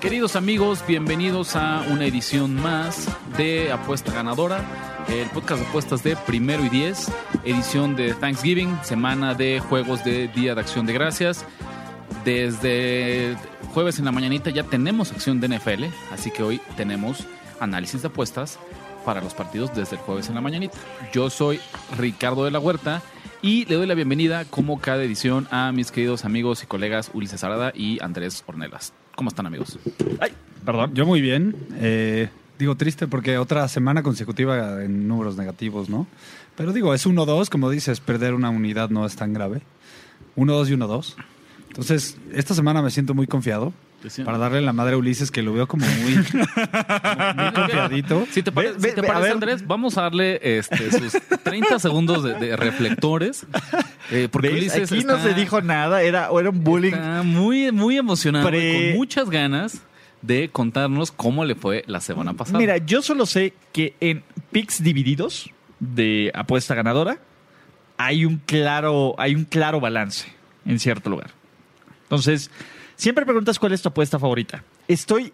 Queridos amigos, bienvenidos a una edición más de Apuesta Ganadora, el podcast de apuestas de primero y diez, edición de Thanksgiving, semana de juegos de Día de Acción de Gracias. Desde jueves en la mañanita ya tenemos acción de NFL, así que hoy tenemos análisis de apuestas para los partidos desde el jueves en la mañanita. Yo soy Ricardo de la Huerta y le doy la bienvenida, como cada edición, a mis queridos amigos y colegas Ulises Arada y Andrés Ornelas. ¿Cómo están, amigos? Ay, perdón. Yo muy bien. Eh, digo, triste porque otra semana consecutiva en números negativos, ¿no? Pero digo, es 1-2, como dices, perder una unidad no es tan grave. 1-2 y 1-2. Entonces, esta semana me siento muy confiado. Para darle la madre a Ulises, que lo veo como muy, muy confiadito. Si te, pare- si te parece, Andrés, vamos a darle este, sus 30 segundos de, de reflectores. eh, porque ¿Ves? Ulises Aquí no se dijo nada, era, era un bullying. Está muy, muy emocionado, Pre- con muchas ganas de contarnos cómo le fue la semana pasada. Mira, yo solo sé que en picks divididos de apuesta ganadora hay un claro, hay un claro balance en cierto lugar. Entonces, siempre preguntas cuál es tu apuesta favorita. Estoy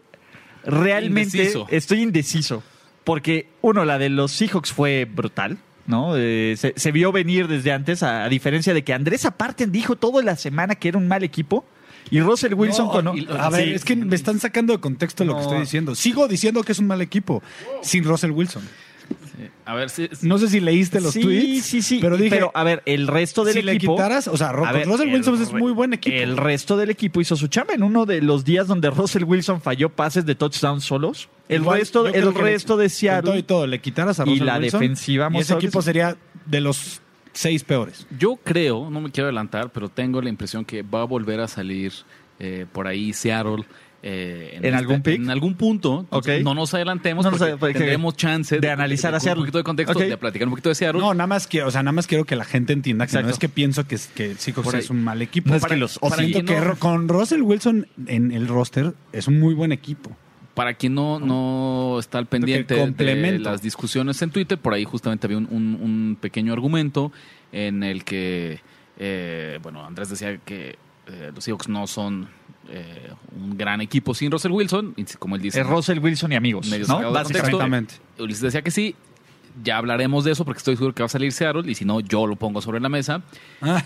realmente, Indeciso. estoy indeciso porque uno, la de los Seahawks fue brutal. ¿No? Eh, se, se vio venir desde antes, a, a diferencia de que Andrés Aparten dijo toda la semana que era un mal equipo y Russell Wilson No, con. y- A ver, Sí. es que me están sacando de contexto lo que estoy diciendo. Sigo diciendo que es un mal equipo sin Russell Wilson. A ver, si, No sé si leíste los sí, tweets. Sí, sí, Pero dije, a ver, el resto del si le equipo. quitaras, o sea, Ro- ver, Russell el Wilson es muy buen equipo. El resto del equipo hizo su chamba en uno de los días donde Russell Wilson falló pases de touchdown solos. El Igual, resto, el que le- resto de con todo y Seattle. todo, le quitaras a y Russell la Wilson, defensiva, y ese equipo sería de los seis peores. Yo creo, no me quiero adelantar, pero tengo la impresión que va a volver a salir eh, por ahí Seattle. Eh, ¿En algún pick? En algún punto. Entonces, Ok. No nos adelantemos No nos porque ade- porque- tendremos chance de analizar de, a con Seattle. un poquito de contexto, Ok. de platicar un poquito de Seattle. No, nada más quiero, o sea, nada más quiero que la gente entienda que no es que pienso que, que Seahawks es un mal equipo. No es Para- que los para Ositos siento que no- con Russell Wilson en el roster es un muy buen equipo. Para quien no, no está al pendiente que de las discusiones en Twitter, por ahí justamente había un, un- un pequeño argumento en el que, eh, bueno, Andrés decía que eh, los Seahawks no son eh, un gran equipo sin Russell Wilson, y como él dice, Es Russell Wilson y amigos. medio ¿no? Básicamente. Ulises decía que sí. Ya hablaremos de eso porque estoy seguro que va a salir Seattle y si no, yo lo pongo sobre la mesa. Ah,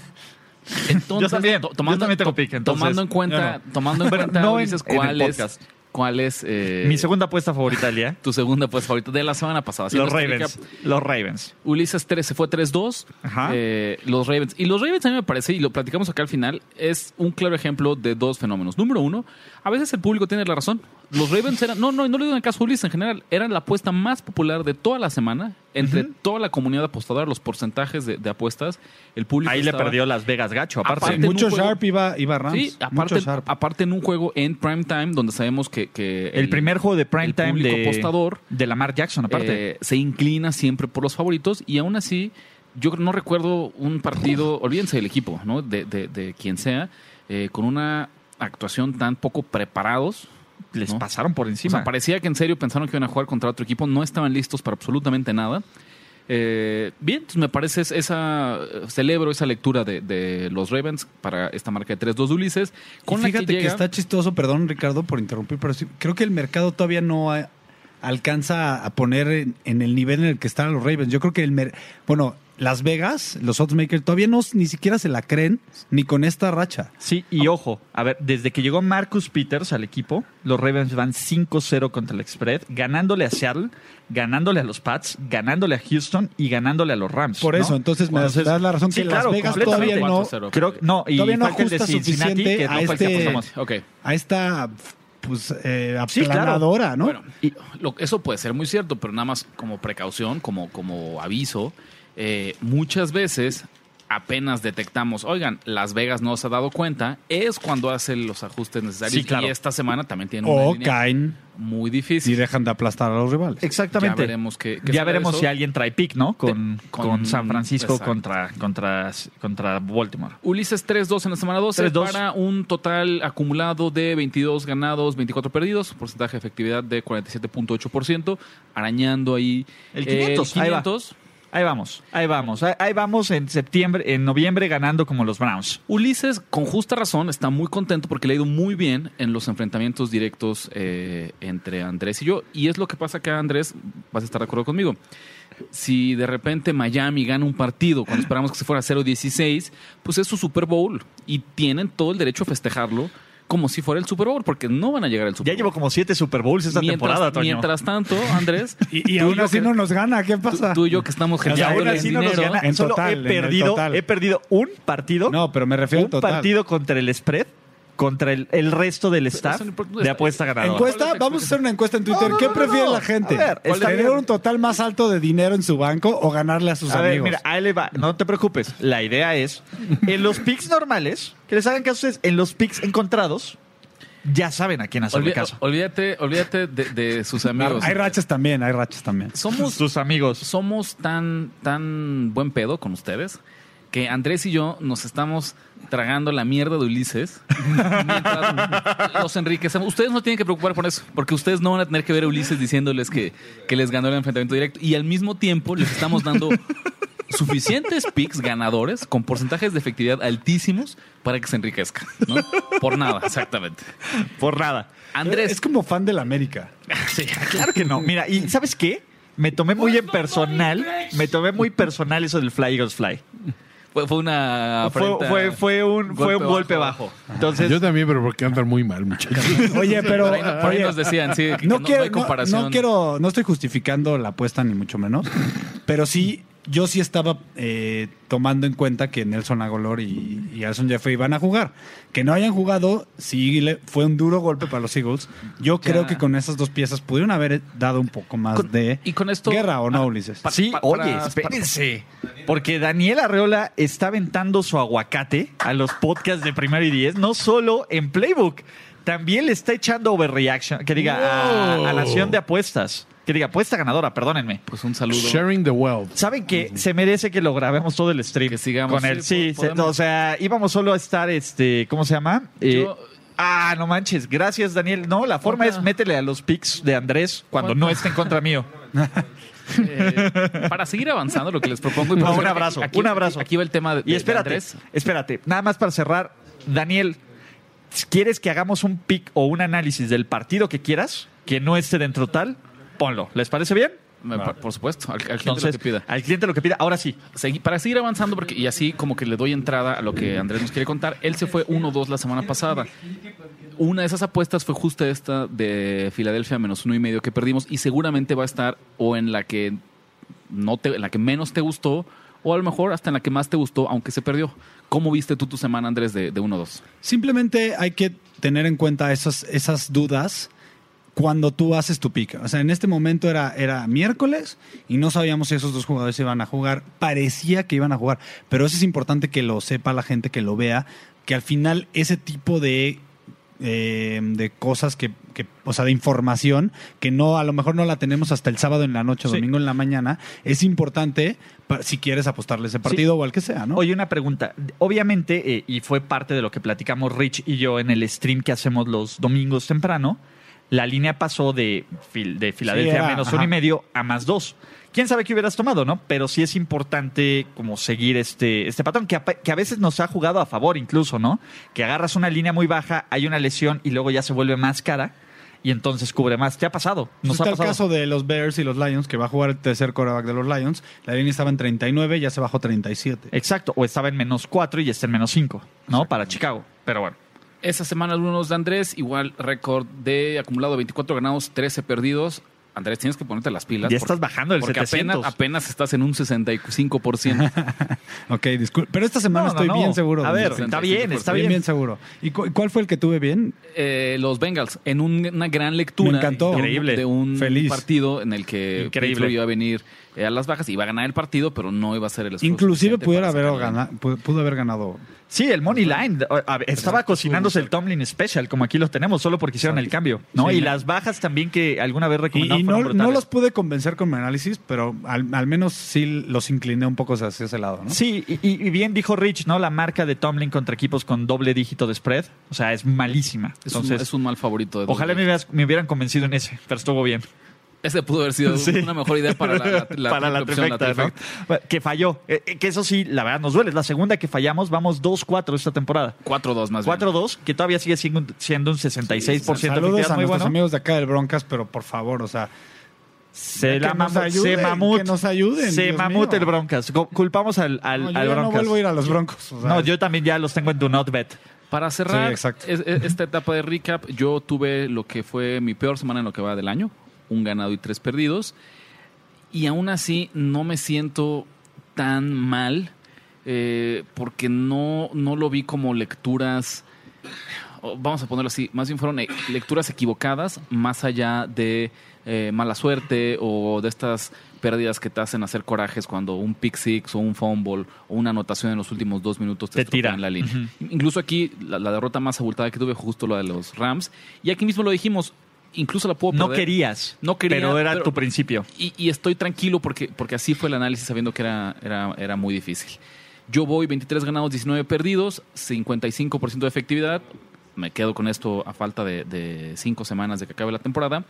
Entonces, Yo también, to- yo también tengo pick, entonces. tomando en cuenta, tomando en cuenta, no Ulises, en es. Cuál es eh, Mi segunda apuesta favorita del día. tu segunda pues favorita de la semana pasada. Los Ravens. recap, Los Ravens. Ulises 3 se fue 3-2. Ajá. eh, los Ravens. Y los Ravens a mí me parece, y lo platicamos acá al final, es un claro ejemplo de dos fenómenos. Número uno, a veces el público tiene la razón. Los Ravens eran, no, no, no le digo en el caso de Ulises en general, eran la apuesta más popular de toda la semana entre toda la comunidad apostadora, los porcentajes de, de apuestas. El público Ahí le perdió Las Vegas gacho, aparte. Aparte, en un mucho juego- Sharp iba, iba a Rams. Sí, aparte, mucho Sharp. aparte en un juego en prime time donde sabemos que, que el, primer juego de prime el time público de, apostador de Lamar Jackson, aparte. eh, se inclina siempre por los favoritos y aún así yo no recuerdo un partido, olvídense del equipo, ¿no? De, de, de quien sea, eh, con una actuación tan poco preparados. Les ¿no? pasaron por O encima. sea, parecía que en serio pensaron que iban a jugar contra otro equipo, no estaban listos para absolutamente nada. Eh, bien, pues me parece es- esa, celebro esa lectura de, de los Ravens para esta marca de 3-2 de Ulises. Con Y la fíjate que, llega- está chistoso, perdón Ricardo por interrumpir, pero sí, creo que el mercado todavía no ha- alcanza a poner en, en el nivel en el que están los Ravens. Yo creo que el mer- bueno, Las Vegas, los oddsmakers todavía no ni siquiera se la creen ni con esta racha. Sí, y ojo, a ver, desde que llegó Marcus Peters al equipo, los Ravens van 5-0 contra el spread, ganándole a Seattle, ganándole a los Pats, ganándole a Houston y ganándole a los Rams. Por ¿no? eso, entonces me Entonces, das la razón sí, que claro, Las Vegas todavía no 4-0. Creo que no, y Todavía no falta el de ajusta Cincinnati, suficiente que a no este- apostamos. Ok. a esta pues eh, Sí, claro. ¿no? Bueno, y lo- eso puede ser muy cierto, pero nada más como precaución, como, como aviso, eh, muchas veces apenas detectamos, oigan, Las Vegas no se ha dado cuenta, es cuando hace los ajustes necesarios. Sí, claro. Y esta semana también tiene una O línea caen muy y difícil. dejan de aplastar a los rivales. Exactamente. Ya veremos qué- qué Ya sale veremos de eso. si alguien trae pick, ¿no? Con, con, con- San Francisco exacto. contra, contra, contra Baltimore. Ulises 3-2 en la semana 12 3-2. para un total acumulado de 22 ganados, 24 perdidos, porcentaje de efectividad de 47.8%, arañando ahí El eh, 500, ahí va. 500. Ahí vamos, ahí vamos. Ahí, vamos en septiembre, en noviembre ganando como los Browns. Ulises, con justa razón, está muy contento porque le ha ido muy bien en los enfrentamientos directos eh, entre Andrés y yo. Y es lo que pasa acá, Andrés, vas a estar de acuerdo conmigo. Si de repente Miami gana un partido cuando esperamos que se fuera 0-16, pues es su Super Bowl y tienen todo el derecho a festejarlo como si fuera el Super Bowl, porque no van a llegar al Super Ya Bowl. llevo como siete Super Bowls esta mientras, temporada, Toño. mientras tanto, Andrés, Y, aún así que- no nos gana, ¿qué pasa? tú y yo que estamos y generando aún así no nos gana. En Solo total, he en perdido, total. he perdido un partido. No, pero me refiero un al total. partido contra el spread, contra el, el resto del staff de apuesta ganadora. Encuesta, ¿Cuál es la vamos a hacer una encuesta en Twitter. No, no, ¿Qué no, prefiere no. la gente? A ver, está ¿Tener bien. un total más alto de dinero en su banco o ganarle a sus A ver, amigos? mira, ahí le va. No te preocupes. La idea es, en los picks normales, que les hagan caso a ustedes, en los picks encontrados, ya saben a quién hacerle Olvi- caso. olvídate, olvídate de, de sus amigos. hay rachas también, hay rachas también. Somos, Sus amigos. somos tan, tan buen pedo con ustedes que Andrés y yo nos estamos tragando la mierda de Ulises mientras los enriquecemos. Ustedes no tienen que preocupar por eso, porque ustedes no van a tener que ver a Ulises diciéndoles que, que les ganó el enfrentamiento directo y al mismo tiempo les estamos dando suficientes picks ganadores con porcentajes de efectividad altísimos para que se enriquezcan. ¿no? Por nada, exactamente. Por nada. Andrés, Es como fan del América. Sí, claro que no. Mira, ¿y sabes qué? Me tomé muy en personal, me tomé muy personal eso del Fly Eagles Fly. Fue, fue una Fue, fue, fue un, fue un golpe bajo. Entonces, Yo también, pero porque andan muy mal, muchachos. Oye, pero Por ahí, no- por ahí oye, nos decían, sí, que no, no, quiero, no hay no- comparación. no quiero, no estoy justificando la apuesta ni mucho menos, pero sí, yo sí estaba eh, tomando en cuenta que Nelson Agolor y, y Alson Jeffrey iban a jugar. Que no hayan jugado, sí le, fue un duro golpe para los Eagles. Yo Ya. creo que con esas dos piezas pudieron haber dado un poco más Con- de y con esto- guerra, ¿o no, ah, Ulises? pa- sí, pa- oye, para- espérense. Porque Daniel Arreola está aventando su aguacate a los podcasts de Primero y Diez, no solo en Playbook, también le está echando overreaction, que diga, a, a Nación de Apuestas. Que diga, apuesta ganadora, perdónenme. Pues un saludo. Sharing the wealth. ¿Saben que Se merece que lo grabemos todo el stream. Que sigamos, con él. sí, se- o sea, íbamos solo a estar, este, ¿cómo se llama? Eh, Yo- ah, no manches, gracias Daniel. No, la forma es métele a los pics de Andrés cuando no esté en contra mío. Eh, para seguir avanzando, lo que les propongo. y No, un abrazo, aquí- un abrazo. Aquí va el tema de, Y de espérate, Andrés. espérate, nada más para cerrar, Daniel, ¿quieres que hagamos un pick o un análisis del partido que quieras, que no esté dentro tal? Ponlo, ¿les parece bien? Por supuesto, al, al cliente Entonces, lo que pida. al cliente lo que pida, ahora sí. Segui- para seguir avanzando, porque y así como que le doy entrada a lo que Andrés nos quiere contar, él se fue 1-2 la semana pasada. Una de esas apuestas fue justo esta de Filadelfia menos uno y medio que perdimos y seguramente va a estar o en la que no te, en la que menos te gustó o a lo mejor hasta en la que más te gustó, aunque se perdió. ¿Cómo viste tú tu semana, Andrés, de, de 1-2? Simplemente hay que tener en cuenta esas, esas dudas cuando tú haces tu pick. O sea, en este momento era, era miércoles y no sabíamos si esos dos jugadores iban a jugar. Parecía que iban a jugar, pero eso es importante que lo sepa la gente, que lo vea, que al final ese tipo de, eh, de cosas que, que, o sea, de información que no, a lo mejor no la tenemos hasta el sábado en la noche Sí. domingo en la mañana, es importante si quieres apostarle ese partido o al que sea, ¿no? Oye, una pregunta. Obviamente, eh, y fue parte de lo que platicamos Rich y yo en el stream que hacemos los domingos temprano, la línea pasó de, Fil- de Filadelfia era, menos ajá. uno y medio a más dos. Quién sabe qué hubieras tomado, ¿no? Pero sí es importante como seguir este, este patrón, que a, que a veces nos ha jugado a favor incluso, ¿no? Que agarras una línea muy baja, hay una lesión y luego ya se vuelve más cara y entonces cubre más. ¿Te ha pasado? Nos está ha el caso de los Bears y los Lions, que va a jugar el tercer quarterback de los Lions. La línea estaba en 39, ya se bajó a 37. Exacto, o estaba en menos cuatro y está en menos cinco, ¿no? Para Chicago. Pero bueno. Esa semana algunos de Andrés, igual récord de acumulado 24 ganados, 13 perdidos. Andrés, tienes que ponerte las pilas. Ya porque- estás bajando el Porque 700. apenas, apenas estás en un 65%. Ok, disculpe. Pero esta semana No, no, estoy no. bien seguro. A ver, está bien, está bien, bien. bien seguro. ¿Y cu- cuál fue el que tuve bien? Eh, los Bengals, en un- una gran lectura Me encantó. de un- Increíble. de un Feliz. partido en el que Increíble. Pittsburgh iba a venir a las bajas, iba a ganar el partido, pero no iba a ser el esfuerzo Inclusive pudiera haber, sacarle. gana- pu- pudo haber ganado. Sí, el Money Line. Estaba cocinándose el Tomlin Special, como aquí lo tenemos, solo porque hicieron el cambio. ¿no? Sí. y las bajas también que alguna vez Y, recomendaron y fueron no, no los pude convencer con mi análisis, pero al, al menos sí los incliné un poco hacia ese lado, ¿no? Sí, y, y- y bien dijo Rich, ¿no? La marca de Tomlin contra equipos con doble dígito de spread, o sea, es malísima. Es, un, Entonces, es un mal favorito. De ojalá me, hubieras- me hubieran convencido en ese, pero estuvo bien. Ese pudo haber sido Sí. una mejor idea para la, la, Para la opción, la trifecta, ¿no? trifecta. Que falló. Eh, eh, que eso sí, la verdad nos duele. Es la segunda que fallamos. Vamos 2-4 esta temporada. 4-2 más bien. 4-2, que todavía sigue siendo, un 66% de Saludos efectividad a muy nuestros bueno. amigos de acá del Broncas, pero por favor, o sea, Se, la mamu- ayuden, se mamut. que nos ayuden, Se Dios mamut mío. el Broncas. Cu- Culpamos al, al, no, yo al ya no Broncas. vuelvo a ir a los Broncos. o sea, No, yo también ya los tengo en Do Not Bet. Para cerrar Sí, esta etapa de recap, yo tuve lo que fue mi peor semana en lo que va del año, un ganado y tres perdidos, y aún así no me siento tan mal eh, porque no, no lo vi como lecturas, vamos a ponerlo así, más bien fueron eh, lecturas equivocadas, más allá de eh, mala suerte o de estas pérdidas que te hacen hacer corajes cuando un pick six o un fumble o una anotación en los últimos dos minutos te, Te tira. la línea. Incluso aquí la, la derrota más abultada que tuve justo la de los Rams y aquí mismo lo dijimos, incluso la puedo No perder. querías. No quería, Pero era pero- tu principio. Y, y estoy tranquilo porque, porque así fue el análisis sabiendo que era, era, era muy difícil. Yo voy 23 ganados, 19 perdidos, 55% de efectividad. Me quedo con esto a falta de, de cinco semanas de que acabe la temporada.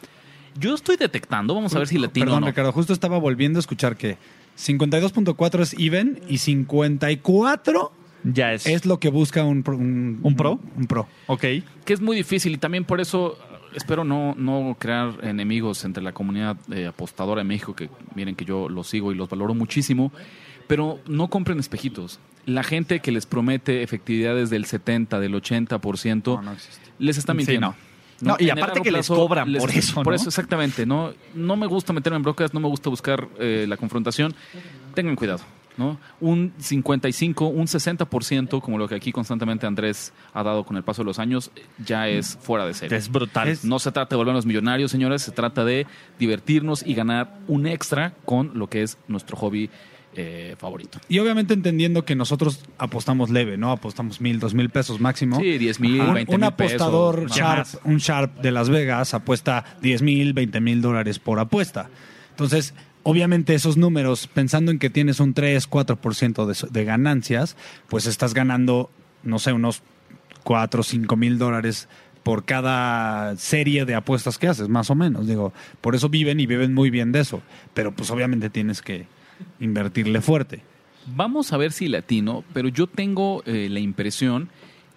Yo estoy detectando, vamos a ver si latino Perdón, o no. Ricardo, justo estaba volviendo a escuchar que 52.4 es even y 54 Ya es. es lo que busca un, pro- un, ¿Un pro? Un pro. Ok. que es muy difícil y también por eso espero no, no crear enemigos entre la comunidad eh, apostadora de México, que miren que yo los sigo y los valoro muchísimo, pero no compren espejitos. La gente que les promete efectividades del 70, del 80%, No, les está Sí, mintiendo. no. No, y aparte que les cobran por eso, Por eso, exactamente. No, no me gusta meterme en brocas, no me gusta buscar eh, la confrontación. Tengan cuidado. ¿No? Un 55, un 60%, como lo que aquí constantemente Andrés ha dado con el paso de los años, ya es fuera de serie. Es brutal. No se trata de volvernos millonarios, señores, se trata de divertirnos y ganar un extra con lo que es nuestro hobby eh, favorito. Y obviamente entendiendo que nosotros apostamos leve, ¿no? Apostamos mil, dos mil pesos máximo. Sí, 10 mil, Un- 20 un mil apostador pesos. sharp, más. un sharp de Las Vegas apuesta 10 mil, 20 mil dólares por apuesta. Entonces, obviamente esos números, pensando en que tienes un 3, 4% de, de ganancias, pues estás ganando, no sé, unos 4, 5 mil dólares por cada serie de apuestas que haces, más o menos. Digo, por eso viven y viven muy bien de eso. Pero pues obviamente tienes que invertirle fuerte. Vamos a ver si latino, pero yo tengo eh, la impresión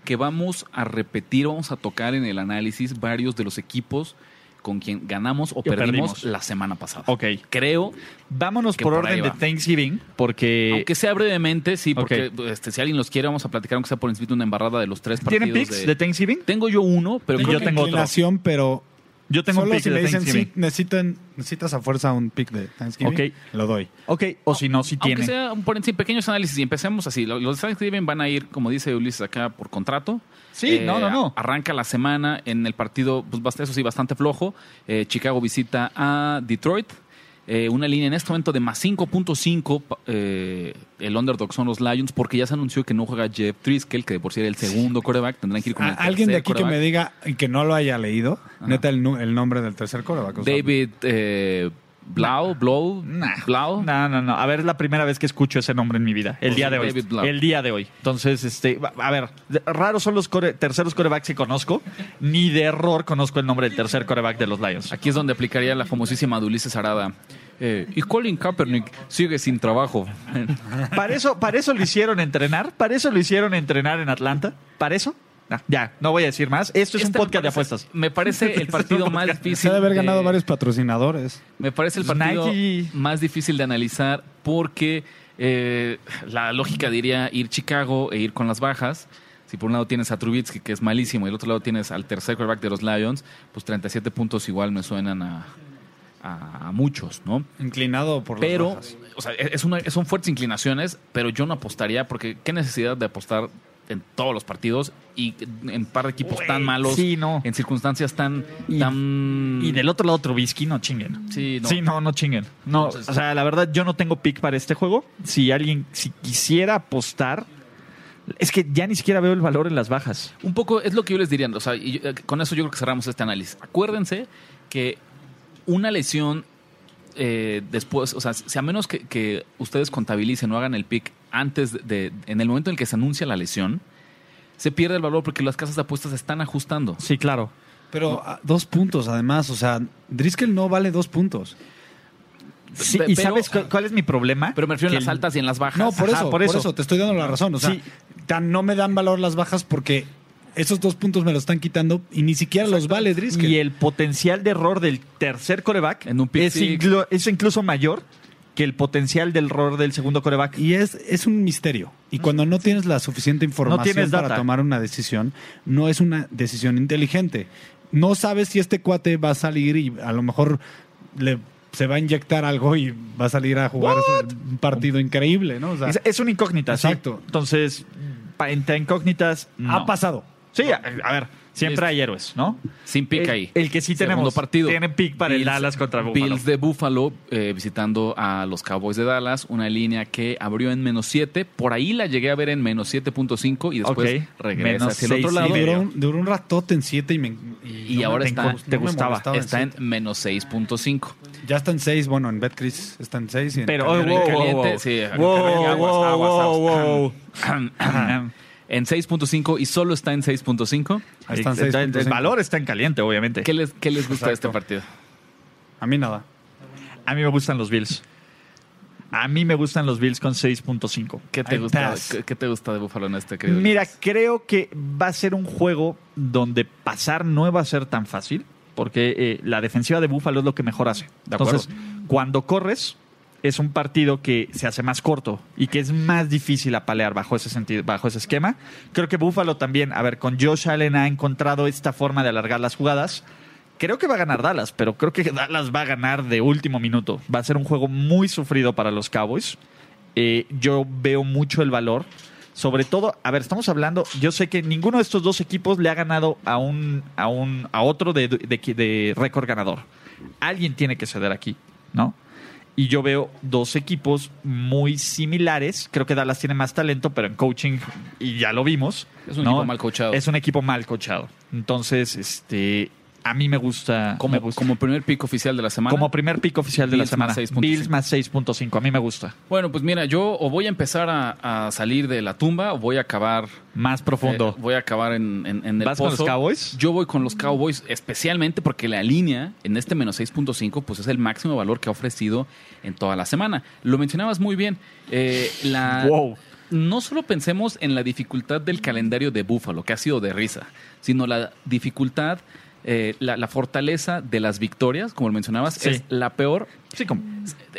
que vamos a repetir, vamos a tocar en el análisis varios de los equipos con quien ganamos o perdimos, perdimos. la semana pasada. Ok. Creo, Vámonos Que por, orden de va. Thanksgiving, porque aunque sea brevemente, sí, porque este, si alguien los quiere, vamos a platicar, aunque sea por encima de una embarrada de los tres partidos. ¿tienen picks de- de Thanksgiving? Tengo yo uno, pero Yo tengo otro. Pero Yo tengo solo un pick si de me dicen sí, necesitan, necesitas a fuerza un pick de Thanksgiving, Ok. lo doy. Ok, o si no, si Aunque tiene. sea un por encima, pequeños análisis y empecemos así. Los los Thanksgiving van a ir, como dice Ulises acá, por contrato. Sí, Eh, no, no, no. Arranca la semana en el partido, pues eso sí, bastante flojo. Eh, Chicago visita a Detroit. Eh, una línea en este momento de más 5.5. pa- eh, el underdog son los Lions porque ya se anunció que no juega Jeff Driscoll, que de por sí era el segundo quarterback. Tendrán que ir con el Alguien de aquí que me diga y que no lo haya leído, neta, el, nombre del tercer coreback. David eh, Blau, Blow, Nah. Blau. No, no, no. A ver, es la primera vez que escucho ese nombre en mi vida. El día de hoy. El día de hoy. Entonces, este, a ver, raros son los core- terceros corebacks que conozco. Ni de error conozco el nombre del tercer coreback de los Lions. Aquí es donde aplicaría la famosísima de Ulises Arada. Eh, y Colin Kaepernick sigue sin trabajo. Para eso, para eso lo hicieron entrenar. Para eso lo hicieron entrenar en Atlanta. ¿Para eso? No, ya, no voy a decir más. Esto es un Este me podcast de parece- apuestas. Me parece el partido más se difícil. ha de haber de- ganado varios patrocinadores. Me parece el Pues partido Nike. más difícil de analizar porque eh, la lógica diría ir Chicago e ir con las bajas. Si por un lado tienes a Trubitsky, que es malísimo, y del otro lado tienes al tercer quarterback de los Lions, pues 37 puntos igual me suenan a, a- muchos, ¿no? Inclinado por las Pero, o sea, es una- son fuertes inclinaciones, pero yo no apostaría porque qué necesidad de apostar en todos los partidos y en par de equipos tan malos, sí, no. en circunstancias tan... Y- tan Y del otro lado Trubisky, no chinguen. Sí, no. Sí, no, no chinguen. No, Entonces- o sea, la verdad yo no tengo pick para este juego. Si alguien, si quisiera apostar, es que ya ni siquiera veo el valor en las bajas. Un poco es lo que yo les diría. O sea, y yo- eh, con eso yo creo que cerramos este análisis. Acuérdense que una lesión eh, después, o sea, si a menos que, que ustedes contabilicen o hagan el pick antes de, de- en el momento en el que se anuncia la lesión, se pierde el valor porque las casas de apuestas se están ajustando. Sí, claro. Pero ah, dos puntos, además. O sea, Driscoll no vale dos puntos. Sí, ¿Y pero- sabes cu- cuál es mi problema? Pero me refiero en las altas y en las bajas. No, por Ajá, eso, por por eso. eso. te estoy dando la razón. O sea, Sí. tan no me dan valor las bajas porque esos dos puntos me los están quitando y ni siquiera los vale Driscoll. Y el potencial de error del tercer coreback En un es, inclu- es incluso mayor que el potencial del error del segundo coreback. Y es, es un misterio. Y cuando no tienes la suficiente información tienes para tomar una decisión, no es una decisión inteligente. No sabes si este cuate va a salir y a lo mejor le, se va a inyectar algo y va a salir a jugar un partido increíble, ¿no? O sea, es, es una incógnita, sí. Exacto. Entonces, pa- entre incógnitas, no. ha pasado. Sí, a, a ver, siempre hay héroes, ¿no? Sin pick El- ahí. el que sí Segundo tenemos, partido. tiene pick para el Dallas contra Buffalo. Bills de Buffalo eh, visitando a los Cowboys de Dallas. Una línea que abrió en menos 7. Por ahí la llegué a ver en menos 7.5 y después Ok. regresa Menos hacia el otro seis y lado. Medio. duró, un- duró un ratote en 7 y, me, Y no ahora me- está- te me gustaba. molestaba Está en siete. menos 6.5. Ya está en 6, bueno, en Betcris está en 6. Pero, En oh, wow, caliente, wow, wow. sí, en Wow, caliente, aguas, wow, wow, aguas. wow. En 6.5 y solo está en 6.5. Ahí están El- el, 6.5. valor está en caliente, obviamente. ¿Qué les, qué les gusta de este partido? A mí nada. A mí me gustan los Bills. A mí me gustan los Bills con 6.5. ¿Qué te, gusta. ¿qué, qué te gusta de Buffalo en este querido? Mira, creo que va a ser un juego donde pasar no va a ser tan fácil, porque eh, la defensiva de Buffalo es lo que mejor hace. De acuerdo. Entonces, cuando corres, es un partido que se hace más corto y que es más difícil apalear bajo ese sentido, bajo ese esquema. Creo que Buffalo también, a ver, con Josh Allen ha encontrado esta forma de alargar las jugadas. Creo que va a ganar Dallas, pero creo que Dallas va a ganar de último minuto. Va a ser un juego muy sufrido para los Cowboys. Eh, yo veo mucho el valor. Sobre todo, a ver, estamos hablando, yo sé que ninguno de estos dos equipos le ha ganado a un, a un, a otro de, de, de récord ganador. Alguien tiene que ceder aquí, ¿no? Y yo veo dos equipos muy similares. Creo que Dallas tiene más talento, pero en coaching, y ya lo vimos. Es un ¿no? equipo mal coachado. Es un equipo mal coachado. Entonces, este, a mí me gusta. como, me gusta. como primer pick oficial de la semana. Como primer pick oficial de Bills la semana. más 6.5. Bills más 6.5. A mí me gusta. Bueno, pues mira, yo o voy a empezar a, a salir de la tumba o voy a acabar Más profundo. Eh, voy a acabar en, en- en el ¿Vas con los Cowboys? Yo voy con los Cowboys, especialmente porque la línea en este menos 6.5 pues es el máximo valor que ha ofrecido en toda la semana. Lo mencionabas muy bien. Eh, la, Wow. No solo pensemos en la dificultad del calendario de Buffalo, que ha sido de risa, sino la dificultad, eh, la, la fortaleza de las victorias, como lo mencionabas, Sí. es la peor Sí, como.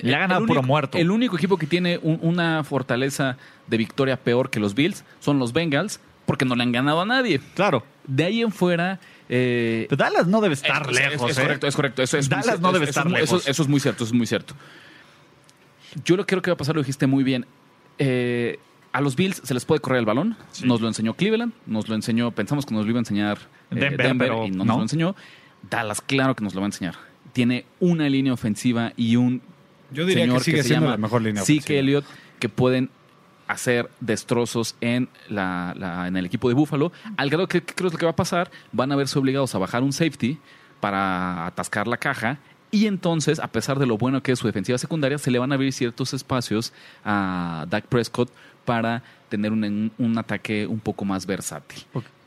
Le ha ganado puro muerto. El único equipo que tiene un- una fortaleza de victoria peor que los Bills son los Bengals, porque no le han ganado a nadie. Claro. De ahí en fuera. eh, Pero Dallas no debe estar es- es- lejos. Es, ¿eh? correcto, es correcto. Eso es Dallas no debe estar muy- lejos. Eso, eso es muy cierto, eso es muy cierto. Yo lo que creo que va a pasar, lo dijiste muy bien. Eh, a los Bills se les puede correr el balón. Sí. Nos lo enseñó Cleveland, nos lo enseñó, pensamos que nos lo iba a enseñar eh, Denver, y no, no. nos lo enseñó. Dallas, claro que nos lo va a enseñar. Tiene una línea ofensiva y un Yo diría señor que sigue se siendo llama la mejor línea ofensiva. Elliott que pueden hacer destrozos en, la, la- en el equipo de Buffalo. Al grado que, que creo es lo que va a pasar, van a verse obligados a bajar un safety para atascar la caja. Y entonces, a pesar de lo bueno que es su defensiva secundaria, se le van a abrir ciertos espacios a Dak Prescott para tener un, un ataque un poco más versátil.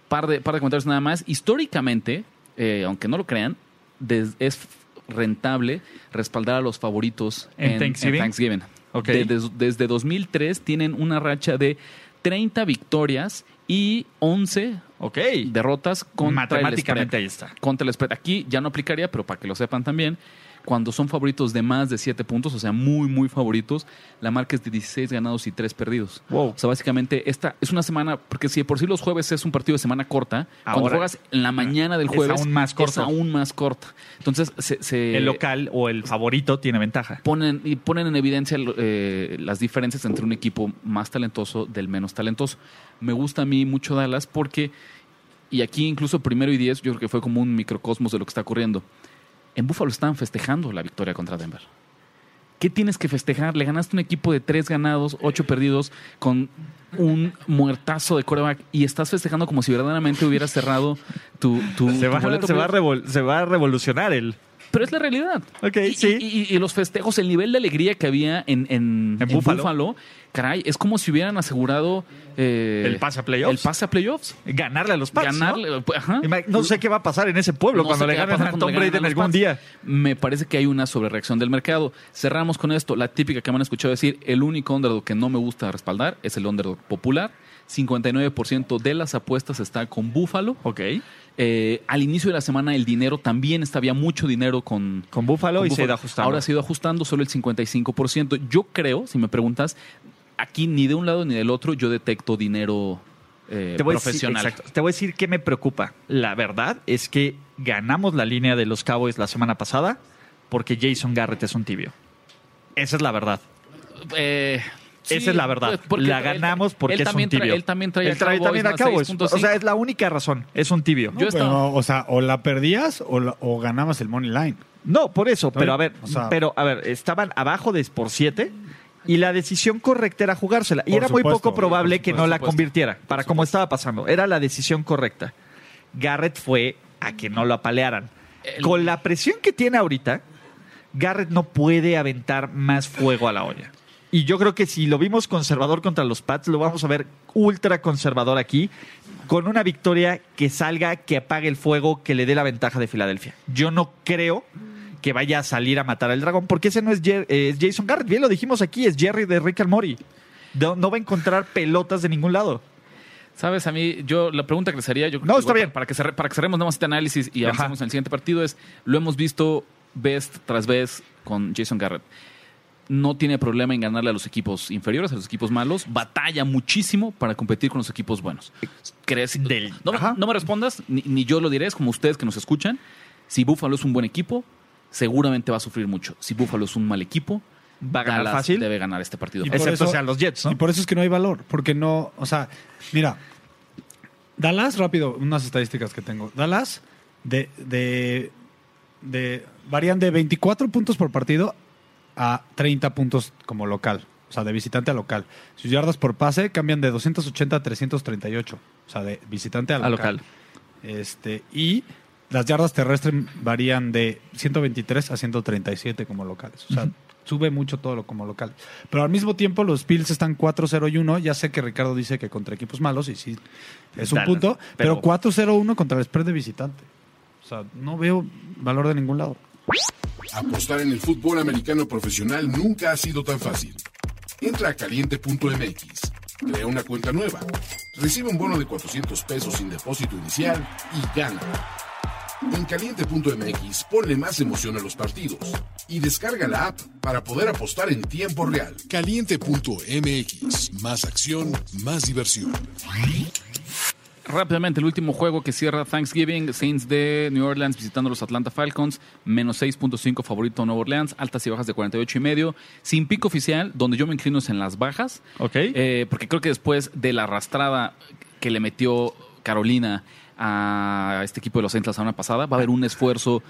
Par, de, par de comentarios nada más. Históricamente, eh, aunque no lo crean, des- es rentable respaldar a los favoritos ¿En Thanksgiving? Thanksgiving. Ok. De- des- desde 2003 tienen una racha de 30 victorias y 11 Ok. derrotas contra el Matemáticamente spread. ahí está. Contra el spread. Aquí ya no aplicaría, pero para que lo sepan también, cuando son favoritos de más de 7 puntos, o sea, muy, muy favoritos, la marca es de 16 ganados y 3 perdidos. Wow. O sea, básicamente esta es una semana, porque si de por sí los jueves es un partido de semana corta, cuando juegas en la mañana del es jueves aún más corto. es aún más corta. Entonces, se, se- el local o el favorito tiene ventaja. ponen y ponen en evidencia eh, las diferencias entre un equipo más talentoso del menos talentoso. Me gusta a mí mucho Dallas porque, y aquí incluso primero y diez, yo creo que fue como un microcosmos de lo que está ocurriendo. En Buffalo estaban festejando la victoria contra Denver. ¿Qué tienes que festejar? Le ganaste un equipo de tres ganados, ocho perdidos, con un muertazo de coreback y estás festejando como si verdaderamente hubieras cerrado tu, tu, Se tu va, boleto se, va a revol- se va a revolucionar el. Pero es la realidad. Ok, y, sí. y- y- y los festejos, el nivel de alegría que había en, en, En en Buffalo. Buffalo, caray, es como si hubieran asegurado eh, El pase a playoffs. El pase a playoffs. Ganarle a los Pats. ¿no? Ganarle, ajá. No sé qué va a pasar en ese pueblo No cuando le ganen a Tom Brady en algún día. Me parece que hay una sobrereacción del mercado. Cerramos con esto. La típica que me han escuchado decir, el único underdog que no me gusta respaldar es el underdog popular. 59% de las apuestas está con Buffalo. Ok. Eh, al inicio de la semana el dinero también estaba había mucho dinero con, Con Buffalo con y se ha ido ajustando. Ahora se ha ido ajustando solo el 55%. Yo creo, si me preguntas, aquí ni de un lado ni del otro yo detecto dinero eh, Te voy, a decir, profesional. exacto. te voy a decir qué me preocupa. La verdad es que ganamos la línea de los Cowboys la semana pasada porque Jason Garrett es un tibio. Esa es la verdad. Eh, sí, Esa es la verdad. porque la él- ganamos porque él es también un tibio. Trae, él también trae Él trae también a Cowboys. 6.5. O sea, es la única razón. Es un tibio. Yo estaba- Pero, o sea, o la perdías o, la- o ganabas el money line. No, por eso, pero a ver, O sea- pero a ver, estaban abajo de por 7 y la decisión correcta era jugársela. Y era muy poco probable que no supuesto, la convirtiera, para como estaba pasando. Era la decisión correcta. Garrett fue a que no lo apalearan. El- Con la presión que tiene ahorita, Garrett no puede aventar más fuego a la olla. Y yo creo que si lo vimos conservador contra los Pats, lo vamos a ver ultra conservador aquí, con una victoria que salga, que apague el fuego, que le dé la ventaja de Filadelfia. Yo no creo que vaya a salir a matar al dragón, porque ese no es, Jer- es Jason Garrett. Bien lo dijimos aquí, es Jerry de Rick and Morty. No, no va a encontrar pelotas de ningún lado. Sabes, a mí, yo la pregunta que les haría, yo creo No, que está igual bien. Para que, cerre- para que cerremos nada más este análisis y Ajá. avancemos en el siguiente partido es, lo hemos visto vez tras vez con Jason Garrett. No tiene problema en ganarle a los equipos inferiores, a los equipos malos. Batalla muchísimo para competir con los equipos buenos. ¿Crees? Del- no, me- Ajá. no me respondas, ni, ni yo lo diré, es como ustedes que nos escuchan. Si Buffalo es un buen equipo, seguramente va a sufrir mucho. Si Buffalo es un mal equipo, Va a ganar Dallas fácil. debe ganar este partido. Y Excepto eso- sean los Jets, ¿no? Y por eso es que no hay valor, porque no, o sea, mira, Dallas, rápido, unas estadísticas que tengo. Dallas, de, de, de, varían de 24 puntos por partido a 30 puntos como local, o sea, de visitante a local. Sus yardas por pase cambian de 280 a 338, o sea, de visitante a A local. Este, y las yardas terrestres varían de 123 a 137 como locales. O sea, sube mucho todo lo como local. Pero al mismo tiempo los Bills están 4-0 y 1. Ya sé que Ricardo dice que contra equipos malos y sí, es un punto. Pero, pero- 4-0-1 contra el spread de visitante. O sea, no veo valor de ningún lado. Apostar en el fútbol americano profesional nunca ha sido tan fácil. Entra a caliente.mx, crea una cuenta nueva, recibe un bono de 400 pesos sin depósito inicial y gana. En caliente.mx ponle más emoción a los partidos y descarga la app para poder apostar en tiempo real. Caliente.mx. Más acción, más diversión. Rápidamente, el último juego que cierra Thanksgiving, Saints de New Orleans visitando los Atlanta Falcons, menos 6.5 favorito Nueva Orleans, altas y bajas de 48 y medio, sin pico oficial, donde yo me inclino es en las bajas, Ok. eh, porque creo que después de la arrastrada que le metió Carolina a este equipo de los Saints la semana pasada, va a haber un esfuerzo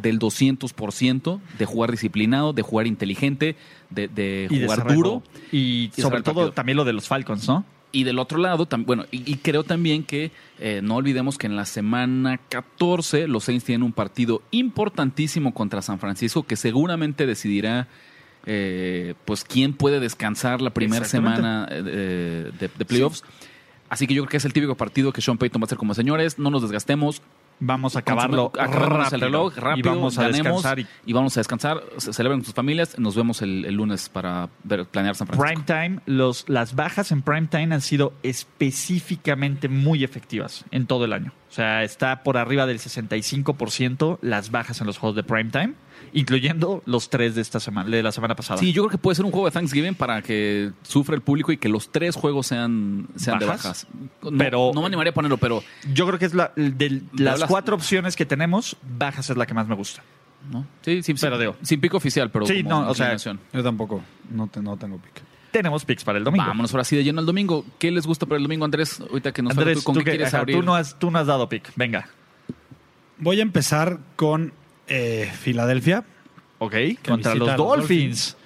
del 200% de jugar disciplinado, de jugar inteligente, de, de jugar duro. Y sobre todo también lo de los Falcons, ¿no? Y del otro lado, bueno, y, y creo también que eh, no olvidemos que en la semana 14 los Saints tienen un partido importantísimo contra San Francisco que seguramente decidirá eh, pues quién puede descansar la primera semana eh, de, de playoffs. Así que yo creo que es el típico partido que Sean Payton va a hacer como señores, no nos desgastemos, Vamos a acabarlo acabemos el rápido. reloj rápido y vamos a ganemos, descansar. Y y vamos a descansar, ce- celebren con sus familias, nos vemos el, el lunes para ver, planear San Francisco. prime time, los, las bajas en prime time han sido específicamente muy efectivas en todo el año. O sea, está por arriba del 65% las bajas en los juegos de prime time. Incluyendo los tres de esta semana, de la semana pasada. Sí, yo creo que puede ser un juego de Thanksgiving para que sufra el público y que los tres juegos sean, sean de ¿Bajas? bajas. No, Pero- no me animaría a ponerlo, pero Yo creo que es la, de las hablas- cuatro opciones que tenemos, bajas es la que más me gusta. ¿no? Sí, sí, Pero sí, digo- sin pico oficial, pero Sí, como no, o sea. Yo tampoco, no, te- no tengo pick. Tenemos picks para el domingo. Vámonos ahora sí de lleno al domingo. ¿Qué les gusta para el domingo, Andrés? Ahorita que nos Andrés, tú, ¿con tú, qué quieres ajá, abrir? tú no has, tú no has dado pick. Venga. Voy a empezar con eh, Filadelfia. Ok. Contra los Dolphins.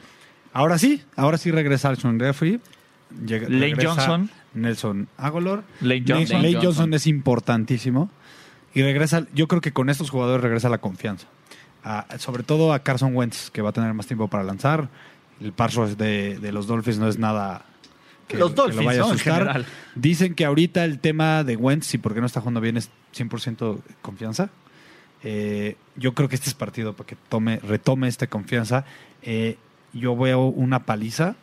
Ahora sí, ahora sí regresa Alshon Jeffrey. Llega- Lane Johnson. Nelson Aguilar. Lane Lane, Johnson. Lane Johnson. Johnson es importantísimo. Y regresa, yo creo que con estos jugadores regresa la confianza. A- sobre todo a Carson Wentz, que va a tener más tiempo para lanzar. El pass rush de, de los Dolphins no es nada que, Los que lo Dolphins, vaya a asustar. Dicen que ahorita el tema de Wentz y por qué no está jugando bien es 100% confianza. Eh, yo creo que este es partido para que tome, retome esta confianza. Eh, yo veo una paliza.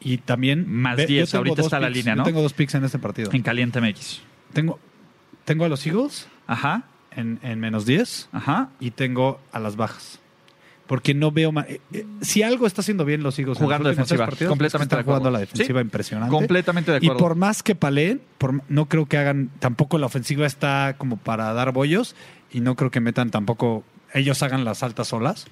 Y también. Más ve- yo 10, tengo ahorita está la picks. línea, Yo ¿no? tengo dos picks en este partido. En Caliente MX. Tengo, tengo a los Eagles Ajá. en, en menos 10 Ajá. y tengo a las bajas. Porque no veo. ma- eh, eh, si algo está haciendo bien los Eagles en Jugando los últimos defensiva, partidos, completamente es que de están jugando la defensiva Sí, impresionante. Completamente de Y acuerdo. por más que paleen, por, no creo que hagan, tampoco la ofensiva está como para dar bollos y no creo que metan tampoco, ellos hagan las altas olas.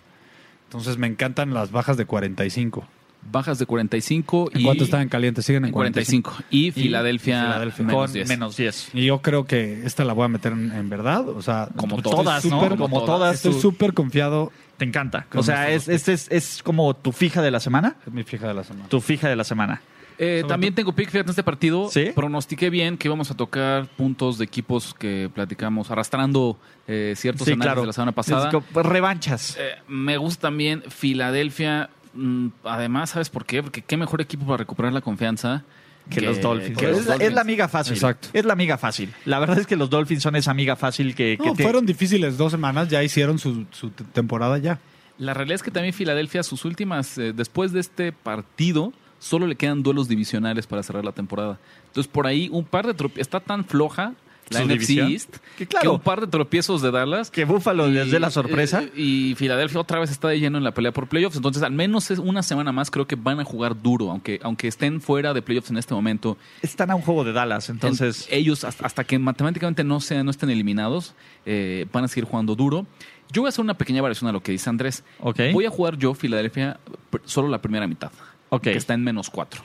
Entonces me encantan las bajas de 45. Bajas de 45 ¿En y... cuánto están en caliente? Siguen en En 45. 45. Y Filadelfia, Filadelfia. menos con 10. menos 10. Y yo creo que esta la voy a meter en, en verdad. O sea, Como todas, ¿no? súper- Como todas. Estoy súper confiado. Te encanta. O sea, es, estos este es, es como tu fija de la semana. Es mi fija de la semana. Tu fija de la semana. Eh, también tengo pick, fíjate, en este partido. ¿Sí? Pronostiqué bien que íbamos a tocar puntos de equipos que platicamos, arrastrando eh, ciertos Sí, análisis claro. de la semana pasada. Es revanchas. Eh, me gusta también Filadelfia. mm, Además, ¿sabes por qué? Porque qué mejor equipo para recuperar la confianza que, los Dolphins. que los es, la, es Dolphins. la amiga fácil. Exacto. Es la amiga fácil. La verdad es que los Dolphins son esa amiga fácil que, que No, te- fueron difíciles dos semanas, ya hicieron su, temporada ya. La realidad es que también Filadelfia, sus últimas, eh, después de este partido, solo le quedan duelos divisionales para cerrar la temporada. Entonces, por ahí, un par de tropiezos. Está tan floja la NFC división. East Que claro. un par de tropiezos de Dallas. que Buffalo les dé la sorpresa. eh, y Filadelfia otra vez está de lleno en la pelea por playoffs. Entonces, al menos es una semana más creo que van a jugar duro, aunque, aunque estén fuera de playoffs en este momento. Están a un juego de Dallas, entonces... En- ellos, hasta, hasta que matemáticamente no, sean, no estén eliminados, eh, van a seguir jugando duro. Yo voy a hacer una pequeña variación a lo que dice Andrés. Ok. Voy a jugar yo Filadelfia solo la primera mitad, Ok. que está en menos cuatro.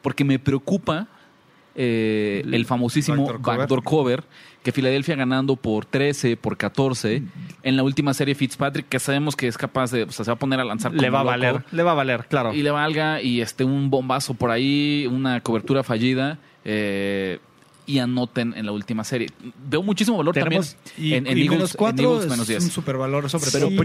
Porque me preocupa eh, el famosísimo Backdoor cover. backdoor cover, que Filadelfia ganando por 13, por 14, en la última serie Fitzpatrick, que sabemos que es capaz de, o sea, se va a poner a lanzar le va a loco, valer, le va a valer, claro. y le valga y este un bombazo por ahí, una cobertura fallida eh, y anoten en la última serie. Veo muchísimo valor Tenemos- también Y, en, en y Eagles, menos en 4 Eagles es menos 10. un supervalor sobre Pero sí,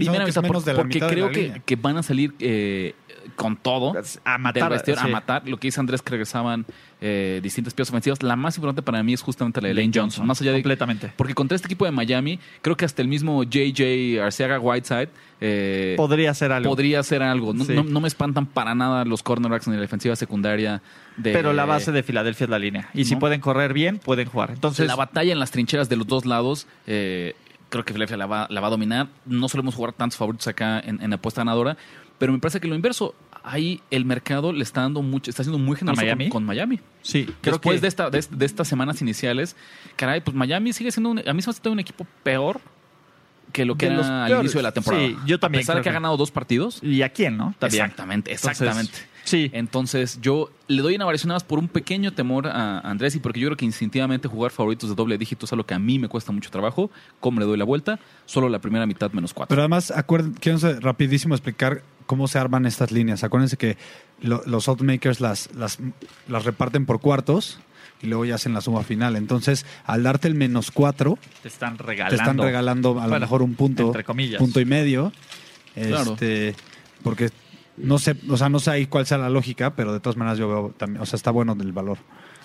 porque creo que, que van a salir eh, con todo. a matar, del vestidor, a matar. Lo que dice Andrés que regresaban eh, distintas piezas ofensivas. La más importante para mí es justamente la de Lane Johnson. Más allá de completamente. porque contra este equipo de Miami, creo que hasta el mismo JJ Arceaga Whiteside eh, Podría ser algo. podría hacer algo. No, Sí. no- no me espantan para nada los cornerbacks ni la defensiva secundaria de Pero la base de Filadelfia es la línea. Y si pueden correr bien, pueden jugar. Entonces, la batalla en las trincheras de los dos lados. eh, creo que Filadelfia la va, la va a dominar. No solemos jugar tantos favoritos acá en, en apuesta ganadora, pero me parece que lo inverso. Ahí el mercado le está dando mucho, está siendo muy generoso Miami? Con, con Miami. sí, creo Después que de, esta, de, de estas semanas iniciales, caray, pues Miami sigue siendo un, a mí se me hace un equipo peor que lo que De era al inicio de la temporada. Sí, yo también A pesar de que ha ganado dos partidos. ¿Y a quién, no? También. Exactamente, Entonces, exactamente. sí. Entonces, yo le doy una variación nada más por un pequeño temor a Andrés y porque yo creo que instintivamente jugar favoritos de doble dígito es algo que a mí me cuesta mucho trabajo. ¿Cómo le doy la vuelta? Solo la primera mitad menos cuatro. Pero además, acuérden, quiero rapidísimo explicar cómo se arman estas líneas. Acuérdense que lo- los outmakers las, las, las reparten por cuartos y luego ya hacen la suma final. Entonces, al darte el menos cuatro, Te están te regalando. están regalando a lo mejor un punto, entre comillas. punto y medio. Claro. Este, porque no sé, o sea, no sé ahí cuál sea la lógica, pero de todas maneras yo veo también, o sea, está bueno el valor.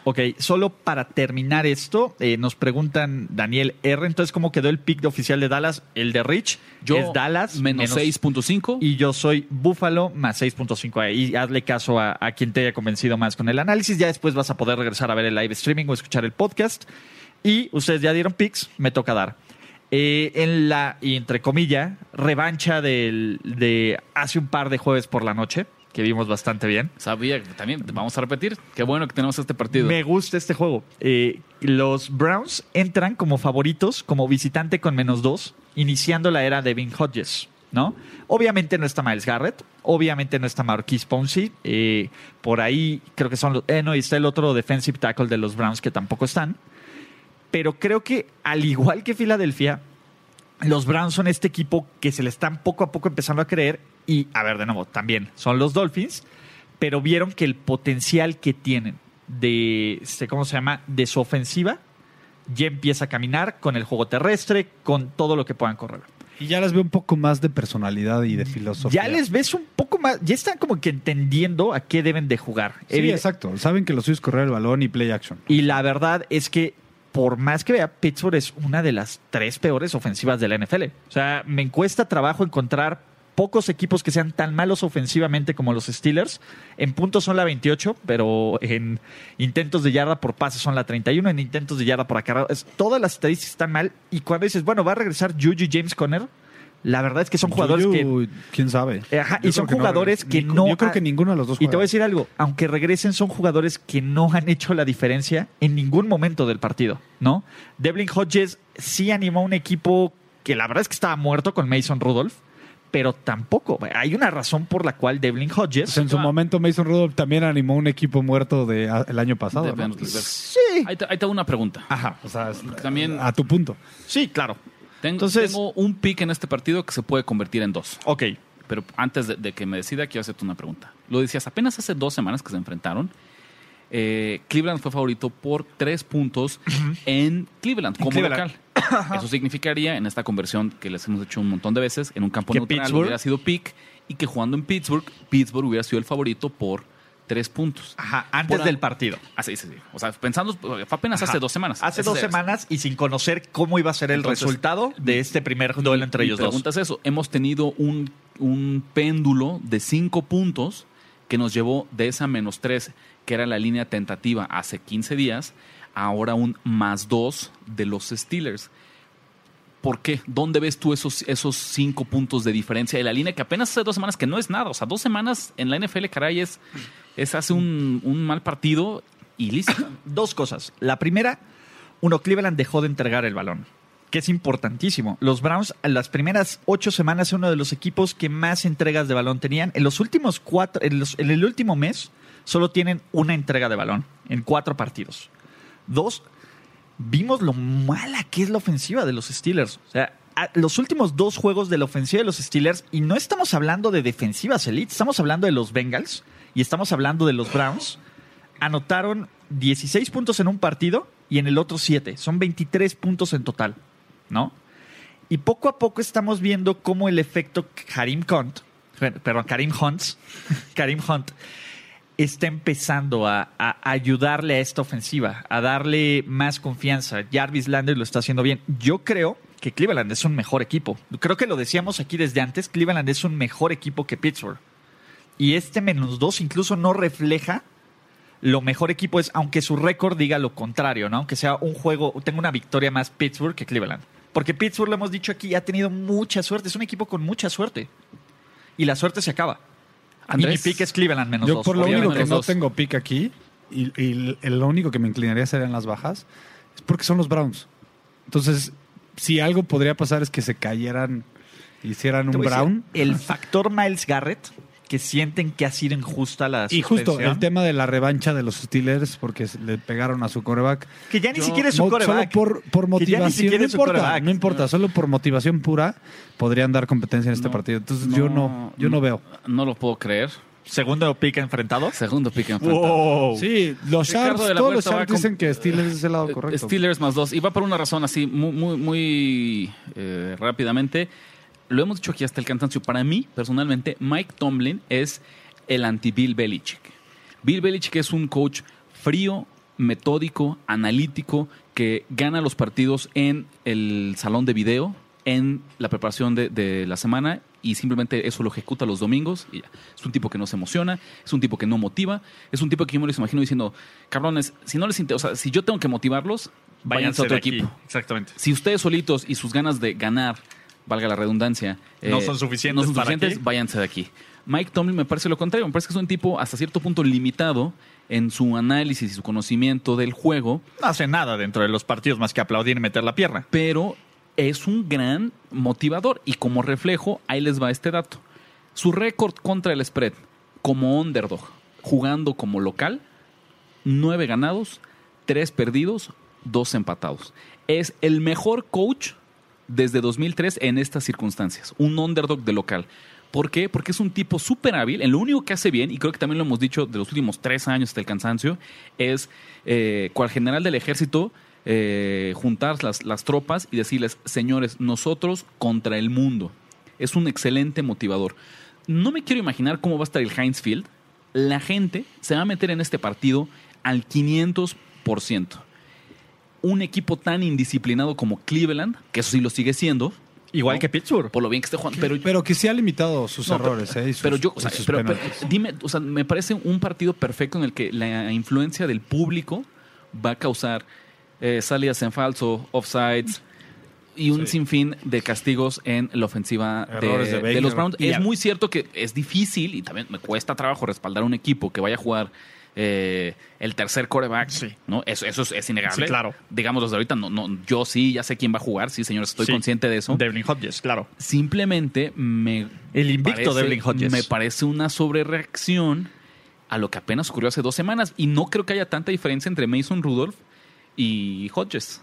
Ok, solo para terminar esto, eh, nos preguntan Daniel R. Entonces, ¿cómo quedó el pick de oficial de Dallas? El de Rich yo es Dallas menos 6.5. Y yo soy Buffalo más 6.5 ahí. Y hazle caso a, a quien te haya convencido más con el análisis. Ya después vas a poder regresar a ver el live streaming o escuchar el podcast. Y ustedes ya dieron picks, me toca dar. eh, en la, y entre comillas, revancha del, de hace un par de jueves por la noche, que vimos bastante bien. Sabía que también, vamos a repetir, qué bueno que tenemos este partido. Me gusta este juego. Eh, los Browns entran como favoritos, como visitante con menos dos, iniciando la era de Vin Hodges. ¿no? Obviamente no está Miles Garrett, obviamente no está Marquise Pouncey, eh, por ahí creo que son los, eh, no, y está el otro defensive tackle de los Browns que tampoco están, pero creo que al igual que Filadelfia, los Browns son este equipo que se le están poco a poco empezando a creer y, a ver, de nuevo, también son los Dolphins, pero vieron que el potencial que tienen de, este, ¿cómo se llama?, de su ofensiva ya empieza a caminar con el juego terrestre, con todo lo que puedan correr. Y ya les veo un poco más de personalidad y de filosofía. Ya les ves un poco más, ya están como que entendiendo a qué deben de jugar. Sí, exacto. Saben que lo suyo es correr el balón y play action. Y la verdad es que, por más que vea, Pittsburgh es una de las tres peores ofensivas de la NFL. O sea, me cuesta trabajo encontrar pocos equipos que sean tan malos ofensivamente como los Steelers. En puntos son la 28, pero en intentos de yarda por pase son la 31, en intentos de yarda por acarreo. Todas las estadísticas están mal. Y cuando dices, bueno, va a regresar Juju James Conner, la verdad es que son jugadores que ¿Quién sabe? Eh, Ajá, y son que jugadores regresa. que no Yo creo que ninguno de los dos Y te voy a decir algo, aunque regresen son jugadores que no han hecho la diferencia en ningún momento del partido, ¿no? Devlin Hodges sí animó a un equipo que la verdad es que estaba muerto con Mason Rudolph, pero tampoco. Hay una razón por la cual Devlin Hodges... Pues en su momento Mason Rudolph también animó un equipo muerto de, a- el año pasado. De ¿no? Sí. Ahí te, ahí te hago una pregunta. Ajá. O sea, es- También- a tu punto. Sí, claro. Tengo, Entonces- tengo un pick en este partido que se puede convertir en dos. Ok. Pero antes de, de que me decida, quiero hacerte una pregunta. Lo decías, apenas hace dos semanas que se enfrentaron. Eh, Cleveland fue favorito por tres puntos en Cleveland como Cleveland. local. Eso significaría, en esta conversión que les hemos hecho un montón de veces, en un campo Que neutral Pittsburgh- hubiera sido pick y que jugando en Pittsburgh, Pittsburgh hubiera sido el favorito por tres puntos. Ajá, antes Por- del partido. Ah, sí, sí, sí. O sea, pensando, fue apenas Ajá. hace dos semanas. Hace dos semanas y sin conocer cómo iba a ser el Entonces, resultado de este primer duelo entre ellos dos. pregunta es eso. Hemos tenido un, un péndulo de cinco puntos que nos llevó de esa menos tres, que era la línea tentativa hace 15 días, ahora un más dos de los Steelers. ¿Por qué? ¿Dónde ves tú esos, esos cinco puntos de diferencia de la línea que apenas hace dos semanas que no es nada? O sea, dos semanas en la NFL, caray, es, es hace un, un mal partido y listo. Dos cosas. La primera, uno, Cleveland dejó de entregar el balón, que es importantísimo. Los Browns, en las primeras ocho semanas, uno de los equipos que más entregas de balón tenían. En los últimos cuatro, en, el último mes, solo tienen una entrega de balón en cuatro partidos. Dos, vimos lo mala que es la ofensiva de los Steelers. O sea, los últimos dos juegos de la ofensiva de los Steelers, y no estamos hablando de defensivas elite, estamos hablando de los Bengals y estamos hablando de los Browns, anotaron 16 puntos en un partido y en el otro 7. Son 23 puntos en total, ¿no? Y poco a poco estamos viendo cómo el efecto Karim Hunt, perdón, Karim Hunt, Karim Hunt, está empezando a, a ayudarle a esta ofensiva, a darle más confianza. Jarvis Landry lo está haciendo bien. Yo creo que Cleveland es un mejor equipo. Creo que lo decíamos aquí desde antes, Cleveland es un mejor equipo que Pittsburgh. Y este menos dos incluso no refleja lo mejor equipo es, aunque su récord diga lo contrario, ¿no? Aunque sea un juego, tenga una victoria más Pittsburgh que Cleveland. Porque Pittsburgh, lo hemos dicho aquí, ha tenido mucha suerte. Es un equipo con mucha suerte. Y la suerte se acaba. Andrés. y mi pick es Cleveland menos Yo dos. por lo único que no dos. tengo pick aquí, y, y el- lo único que me inclinaría a en las bajas, es porque son los Browns. Entonces, si algo podría pasar es que se cayeran, hicieran un a decir, Brown. El factor Miles Garrett, que sienten que ha sido injusta la Y justo el tema de la revancha de los Steelers, porque le pegaron a su coreback. Que ya ni Yo- siquiera es su coreback. Solo por, por Que ya ni motivación. siquiera No es su importa, no importa, solo por motivación pura podrían dar competencia en este No, partido. Entonces yo no, yo no veo. No lo puedo creer. Segundo pick enfrentado. Segundo pick enfrentado. Wow. Sí, los la todos los con- dicen que Steelers es el lado Eh, correcto. Steelers más dos. Y va por una razón así, muy, muy, muy eh, rápidamente. Lo hemos dicho aquí hasta el cansancio. Para mí, personalmente, Mike Tomlin es el anti-Bill Belichick. Bill Belichick es un coach frío, metódico, analítico, que gana los partidos en el salón de video, en la preparación de, de la semana y simplemente eso lo ejecuta los domingos. Y ya. Es un tipo que no se emociona, es un tipo que no motiva, es un tipo que yo me los imagino diciendo, cabrones, si no les inter- o sea, si yo tengo que motivarlos, váyanse a otro equipo. Exactamente. Si ustedes solitos y sus ganas de ganar, valga la redundancia, eh, No son suficientes no son suficientes, aquí. váyanse de aquí. Mike Tomlin me parece lo contrario, me parece que es un tipo hasta cierto punto limitado en su análisis y su conocimiento del juego, No hace nada dentro de los partidos más que aplaudir y meter la pierna. pero es un gran motivador y como reflejo, ahí les va este dato. Su récord contra el spread como underdog, jugando como local, nueve ganados, tres perdidos, dos empatados. Es el mejor coach desde 2003 en estas circunstancias, un underdog de local. ¿Por qué? Porque es un tipo súper hábil. En lo único que hace bien, y creo que también lo hemos dicho de los últimos tres años hasta el cansancio, es, eh, cual general del ejército, eh, juntar las, las tropas y decirles, señores, nosotros contra el mundo. Es un excelente motivador. No me quiero imaginar cómo va a estar el Heinz Field. La gente se va a meter en este partido al 500%. Un equipo tan indisciplinado como Cleveland, que eso sí lo sigue siendo, Igual ¿no? que Pittsburgh. por lo bien que esté jugando, pero Pero que sí ha limitado sus no, errores, pero, ¿eh? y sus- pero yo, o sea, sus pero- dime, o sea, me parece un partido perfecto en el que la influencia del público va a causar eh, salidas en falso, offsides y un sinfín de castigos en la ofensiva de, los Browns. Y Es muy cierto que es difícil y también me cuesta trabajo respaldar un equipo que vaya a jugar eh, el tercer coreback, Sí. ¿no? Eso, eso es, es innegable. Sí, claro. Digamos desde ahorita, no, no, yo sí ya sé quién va a jugar, sí, señores, estoy Sí. consciente de eso. Devlin Hodges, claro. Simplemente me El invicto parece- Devlin Hodges. Me parece una sobrereacción a lo que apenas ocurrió hace dos semanas. Y no creo que haya tanta diferencia entre Mason Rudolph y Hodges.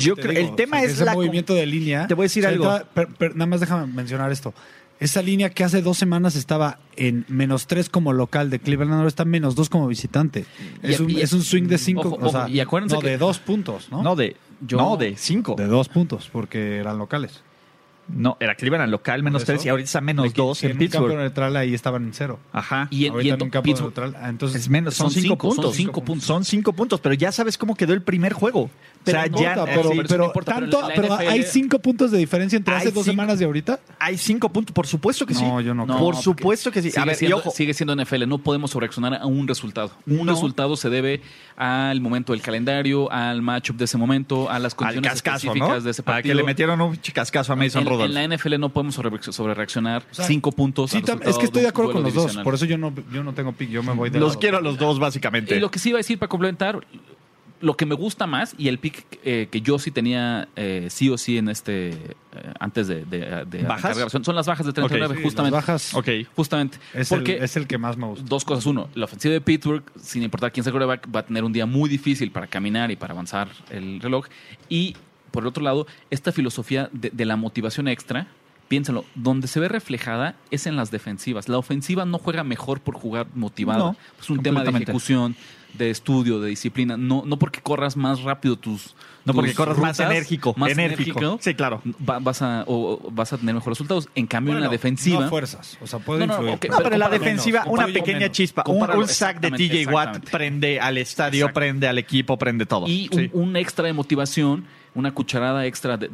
Yo te creo- digo, el tema o sea, es ese la movimiento de línea. Te voy a decir O sea, algo. ahorita, per- per- nada más déjame mencionar esto. Esa línea que hace dos semanas estaba en menos tres como local de Cleveland, ahora está en menos dos como visitante. Y- Es un, y- es un swing de cinco, o sea, y acuérdense no, que- de dos puntos, ¿no? No, de, Yo- no, de cinco. De dos puntos, porque eran locales. No, era Cleveland local menos ¿Por eso? tres y ahorita está menos De que- dos que en en un campo Pittsburgh. neutral ahí estaban en cero. Ajá. Y en, y en en un campo Pittsburgh- neutral. ah, Entonces, Es menos, son, Son cinco, cinco, son puntos. cinco puntos. Son cinco puntos, pero ya sabes cómo quedó el primer juego. Pero o sea, no ya importa, pero, sí, pero importa, tanto, pero NFL hay cinco puntos de diferencia entre hace dos cinco- semanas y ahorita. hay cinco puntos, por supuesto que sí. No, yo no No, creo. por supuesto que sí. Sigue, A ver, y siendo, ojo, sigue siendo NFL, no podemos sobreaccionar a un resultado. Un No. resultado se debe al momento del calendario, al matchup de ese momento, a las condiciones cascazo, específicas de ese Para partido. que le metieron un cascazo a Mason en, En la NFL no podemos sobre, reaccionar sea, cinco puntos. Sí, es que estoy de acuerdo con los dos. Por eso yo no, yo no tengo pick, yo me voy de Los lado. quiero a los dos, básicamente. Y lo que sí iba a decir para complementar, lo que me gusta más y el pick eh, que yo sí tenía eh, sí o sí en este, eh, antes de, de, de ¿Bajas? grabación, son las bajas de 39, Ok, Sí, justamente. las bajas ok. Justamente. es, porque el, es el que más me gusta. dos cosas. Uno, la ofensiva de Pittsburgh, sin importar quién sea el quarterback, va a tener un día muy difícil para caminar y para avanzar el reloj. Y por el otro lado, esta filosofía de, de la motivación extra, piénsalo, donde se ve reflejada es en las defensivas. La ofensiva no juega mejor por jugar motivada. No, es un tema de ejecución, de estudio, de disciplina. No, no porque corras más rápido tus. no porque corras más enérgico. más enérgico. enérgico, Sí, claro. va- vas, a, o- o vas a tener mejores resultados. En cambio, en la defensiva. No fuerzas. O sea, puede No, no, influir. pero en la defensiva, menos, una pequeña menos. chispa, un, un sack de TJ Watt prende al estadio, prende al equipo, prende todo. Y Sí. un, un extra de motivación, una cucharada extra de,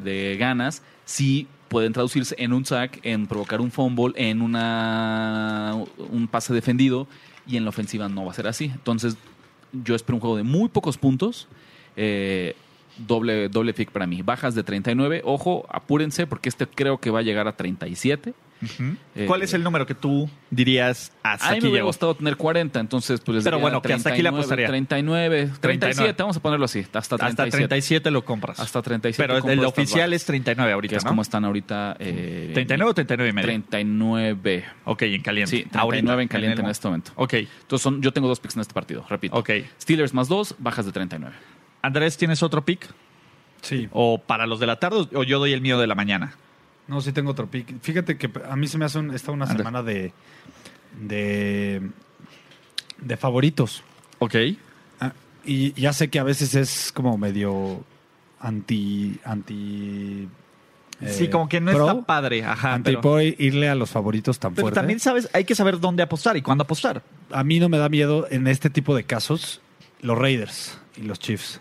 de- ganas, sí pueden traducirse en un sack, en provocar un fumble, en una, un pase defendido, y en la ofensiva no va a ser así. Entonces, yo espero un juego de muy pocos puntos. eh, doble, doble pick para mí. Bajas de 39. Ojo, apúrense porque este creo que va a llegar a 37. Ujú. eh, ¿Cuál es el número que tú dirías hasta A mí aquí me hubiera gustado tener 40, entonces pues les Pero bueno, que hasta aquí le 39, apostaría. 39, 37, 39. vamos a ponerlo así, hasta 37. Hasta 37 lo compras. Hasta 37 Pero el oficial bajas, es 39 que ahorita, es ¿no? como están ahorita. Eh, 39 o 39 y medio. 39. Ok, en caliente. Sí, 39 Ahorita, en caliente en, el- este momento. Ok, Entonces son, yo tengo dos picks en este partido, repito. ok. Steelers más dos, bajas de 39. Andrés, ¿tienes otro pick? Sí. ¿O para los de la tarde o yo doy el mío de la mañana? No, sí tengo otro pick. Fíjate que a mí se me hace un- esta una Anda. semana de, de de favoritos. Ok. Ah, y ya sé que a veces es como medio anti anti eh, sí, como que no pro, está padre. Ajá, anti pero, pro irle a los favoritos tan pero fuerte. también sabes, hay que saber dónde apostar y cuándo apostar. a mí no me da miedo en este tipo de casos los Raiders y los Chiefs.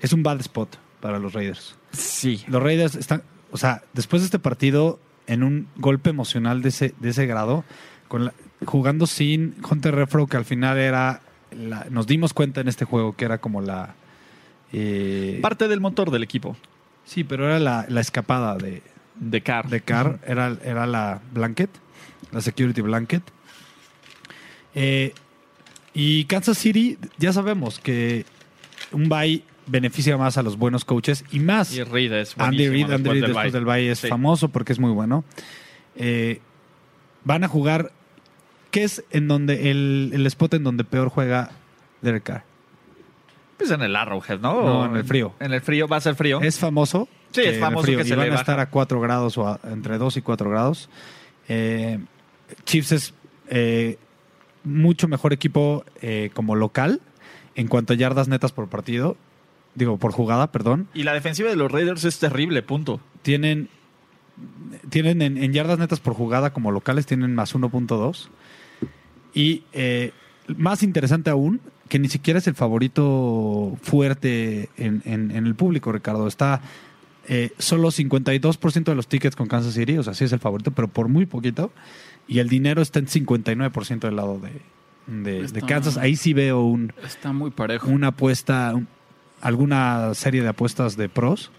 Es un bad spot para los Raiders. Sí. Los Raiders están, o sea, después de este partido, en un golpe emocional de ese, de ese grado, con la- jugando sin Hunter Refro, que al final era, la- nos dimos cuenta en este juego que era como la, Eh, Parte del motor del equipo. sí, pero era la, la escapada de, De Carr. de Carr, era, era la blanket, la security blanket. Eh, y Kansas City, ya sabemos que un bye beneficia más a los buenos coaches y más Y Reed es Andy Reid, Andy Reid después del bye es Sí. famoso porque es muy bueno. Eh, van a jugar, ¿qué es en donde el, el spot en donde peor juega Derek Carr? Pues en el Arrowhead, ¿no? No, en el frío. En el frío, va a ser frío. Es famoso. Sí, es famoso que y se van le a estar a 4 grados o a- entre 2 y 4 grados. Eh, Chiefs es eh, mucho mejor equipo eh, como local en cuanto a yardas netas por partido. Digo, por jugada, perdón. Y la defensiva de los Raiders es terrible, punto. Tienen, tienen en, en yardas netas por jugada como locales, tienen más 1.2. Y eh, más interesante aún, que ni siquiera es el favorito fuerte en, en- en el público, Ricardo. Está eh, solo 52% de los tickets con Kansas City, o sea, sí es el favorito, pero por muy poquito. Y el dinero está en 59% del lado de, de- Kansas. Ahí sí veo un, Está muy parejo. una apuesta, un- alguna serie de apuestas de pros.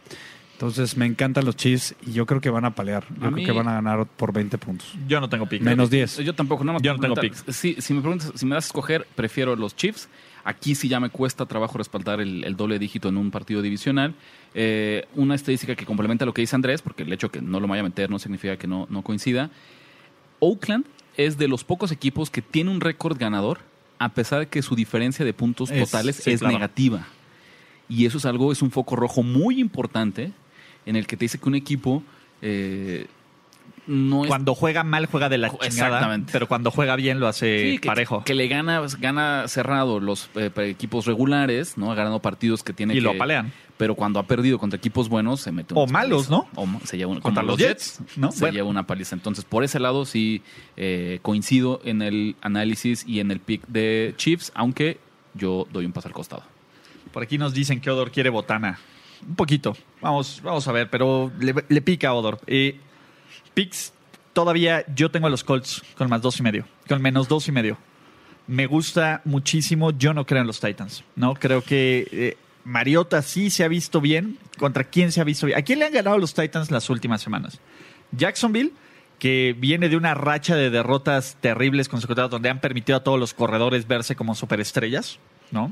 Entonces me encantan los Chiefs y yo creo que van a palear. Yo A creo mí- que van a ganar por 20 puntos. Yo no tengo pick. Menos 10. Yo tampoco, nada más Yo no tengo preguntar, Si, si me preguntas, si me das a escoger, prefiero los Chiefs. Aquí sí ya me cuesta trabajo respaldar el, el doble dígito en un partido divisional. Eh, una estadística que complementa lo que dice Andrés, porque el hecho que no lo vaya a meter no significa que no, no coincida. Oakland es de los pocos equipos que tiene un récord ganador, a pesar de que su diferencia de puntos Es- totales sí, es claro. negativa. Y eso es algo, es un foco rojo muy importante en el que te dice que un equipo eh, no es Cuando juega mal, juega de la chingada. exactamente. Pero cuando juega bien, lo hace Sí, que, parejo. que le gana, gana cerrado los eh, equipos regulares, ¿no? Ha ganado partidos que tiene y que... lo apalean. Pero cuando ha perdido contra equipos buenos, se mete O malos, paliza. ¿no? O se lleva una- Contra los Jets, ¿no? Se Bueno. lleva una paliza. Entonces, por ese lado sí eh, coincido en el análisis y en el pick de Chiefs, aunque yo doy un paso al costado. Por aquí nos dicen que Odor quiere botana. Un poquito. Vamos, vamos a ver, pero le, pica a Odor. Eh, todavía yo tengo a los Colts con más dos y medio. Con menos dos y medio. Me gusta muchísimo. Yo no creo en los Titans. No creo que eh, Mariota sí se ha visto bien. ¿Contra quién se ha visto bien? ¿A quién le han ganado los Titans las últimas semanas? Jacksonville, que viene de una racha de derrotas terribles consecutivas donde han permitido a todos los corredores verse como superestrellas, ¿no?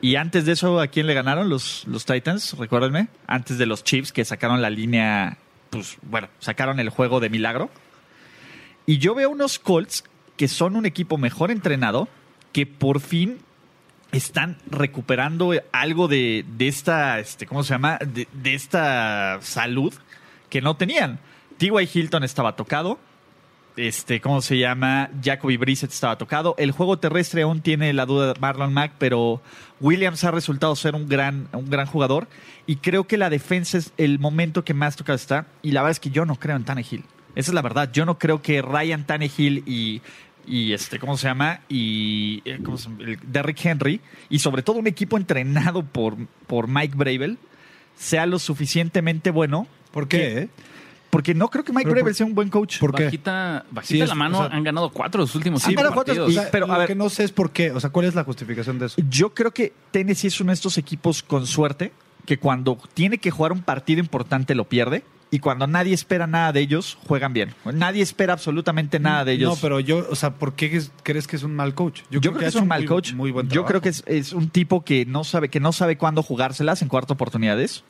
Y antes de eso, ¿a quién le ganaron los, los Titans? Recuérdenme. Antes de los Chiefs, que sacaron la línea, pues bueno, sacaron el juego de milagro. Y yo veo unos Colts que son un equipo mejor entrenado, que por fin están recuperando algo de, de esta, este, ¿cómo se llama? De, de esta salud que no tenían. T.Y. Hilton estaba tocado. Este, ¿cómo se llama? Jacoby Brissett estaba tocado. El juego terrestre aún tiene la duda de Marlon Mack, pero Williams ha resultado ser un gran, un gran jugador. Y creo que la defensa es el momento que más tocado está. Y la verdad es que yo no creo en Tannehill. Esa es la verdad. Yo no creo que Ryan Tannehill y, y este, ¿cómo se llama? Y eh, ¿cómo se llama? Derrick Henry, y sobre todo un equipo entrenado por, por Mike Bravel, sea lo suficientemente bueno. ¿Por qué? eh? Porque no creo que Mike por- sea un buen coach. ¿Por qué? Bajita, bajita Sí, es- la mano, o sea- han ganado cuatro de los últimos cuatro, O sea, pero, a lo ver- que no sé es por qué. O sea, ¿cuál es la justificación de eso? Yo creo que Tennessee es uno de estos equipos con suerte que cuando tiene que jugar un partido importante lo pierde y cuando nadie espera nada de ellos juegan bien. Nadie espera absolutamente nada de ellos. No, pero yo, o sea, ¿por qué es- crees que es un mal coach? yo, creo que, es un mal muy- coach. Muy buen yo creo que es, es un tipo que no sabe que no sabe cuándo jugárselas en cuarta oportunidades.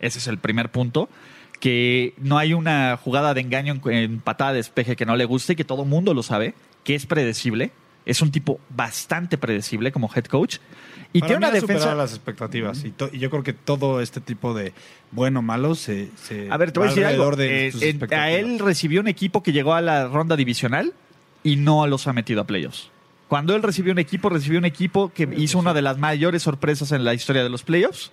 Ese es el primer punto. Que no hay una jugada de engaño en, en patada de despeje que no le guste y que todo mundo lo sabe, que es predecible. Es un tipo bastante predecible como head coach. Y Para tiene una defensa. las expectativas. Y, yo creo que todo este tipo de bueno malo se, se A ver, te voy a decir algo. de Eh, en- a él recibió un equipo que llegó a la ronda divisional y no los ha metido a playoffs. Cuando él recibió un equipo, recibió un equipo que hizo una de las mayores sorpresas en la historia de los playoffs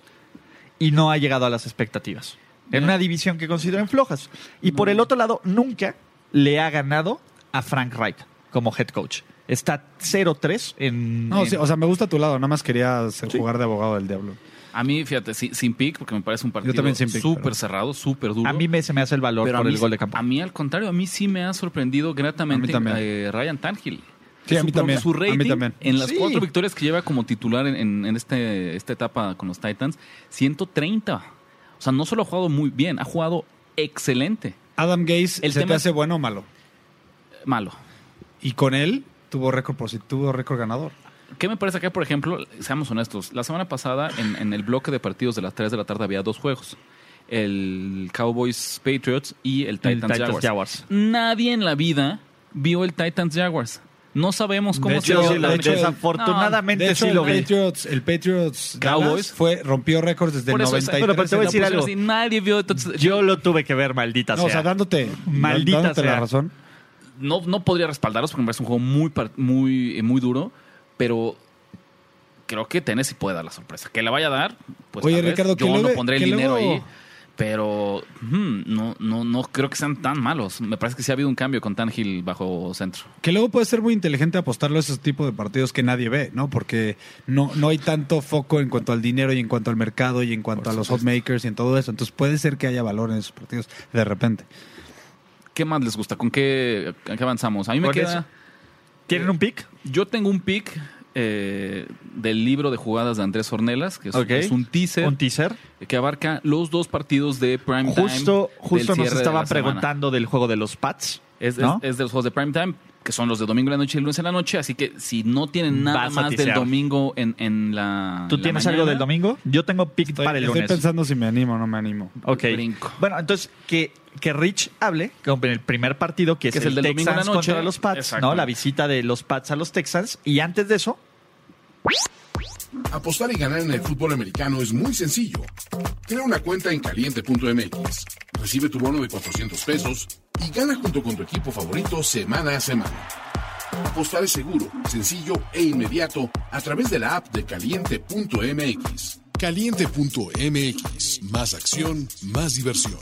y no ha llegado a las expectativas. En una división que consideran flojas. Y por el otro lado, nunca le ha ganado a Frank Reich como head coach. Está 0-3 en... No, en- sí, o sea, me gusta tu lado. Nada más quería ser- jugar de abogado del diablo. A mí, fíjate, sí, sin pick, porque me parece un partido también sin pick, súper pero- cerrado, súper duro. a mí me, se me hace el valor Pero a por mí el sí- gol de campo. A mí, al contrario, a mí sí me ha sorprendido A gratamente mí también. eh, Ryan Tannehill. Sí, a su, mí también, su a mí rating también. en las Sí. cuatro victorias que lleva como titular en, en- en este, esta etapa con los Titans, 130. O sea, no solo ha jugado muy bien, ha jugado excelente. Adam Gaze, El ¿se tema te es- hace bueno o malo? Malo. Y con él tuvo récord positivo, tuvo récord ganador. ¿Qué me parece acá, por ejemplo? Seamos honestos. La semana pasada, en, en el bloque de partidos de las 3 de la tarde, había dos juegos. El Cowboys Patriots y el Titans, Titans Jaguars. Jaguars. Nadie en la vida vio el Titans Jaguars. No sabemos cómo De se dio la- de hecho, desafortunadamente De hecho, sí el lo vi. Patriots, el Patriots Cowboys. Fue, rompió récords desde el eso, 93. pero- pero te voy a No, decir pues, algo. así, nadie vio. Entonces, Yo lo tuve que ver, maldita no, o sea. sea, dándote, Maldita dándote la sea. razón. no, no podría respaldarlos porque me parece un juego muy, muy, eh, muy duro, pero creo que Tennessee puede dar la sorpresa. Que le vaya a dar, pues Oye, tal vez. Ricardo, que yo no luego- pondré el dinero luego- ahí, pero hmm, no, no, no creo que sean tan malos. Me parece que sí ha habido un cambio con Tannehill bajo centro. Que luego puede ser muy inteligente apostarlo a esos tipos de partidos que nadie ve, ¿no? Porque no, no hay tanto foco en cuanto al dinero y en cuanto al mercado y en cuanto Por a los hotmakers y en todo eso. Entonces puede ser que haya valor en esos partidos de repente. ¿Qué más les gusta? ¿Con qué, qué avanzamos? A mí me queda... ¿Tienen un pick? Yo tengo un pick eh, del libro de jugadas de Andrés Ornelas, que es, un teaser Un teaser. que abarca los dos partidos de prime Justo, time. justo nos cierre de semana. preguntando del juego de los Pats. Es, es- ¿no? es de los juegos de prime time, que son los de domingo en la noche y el lunes en la noche. Así que si no tienen nada más del domingo en, en la. ¿Tú en la tienes mañana, algo del domingo? Yo tengo pick Estoy, para el estoy lunes. pensando si me animo o no me animo. Ok. Brinco. Bueno, entonces que, que Rich hable como en el primer partido, que es, Que es el, el del domingo en la noche. contra los Pats. ¿no? La visita de los Pats a los Texans. Y antes de eso, Apostar y ganar en el fútbol americano es muy sencillo. Crea una cuenta en caliente.mx, recibe tu bono de 400 pesos y gana junto con tu equipo favorito semana a semana. Apostar es seguro, sencillo e inmediato a través de la app de caliente.mx. Caliente.mx. Más acción, más diversión.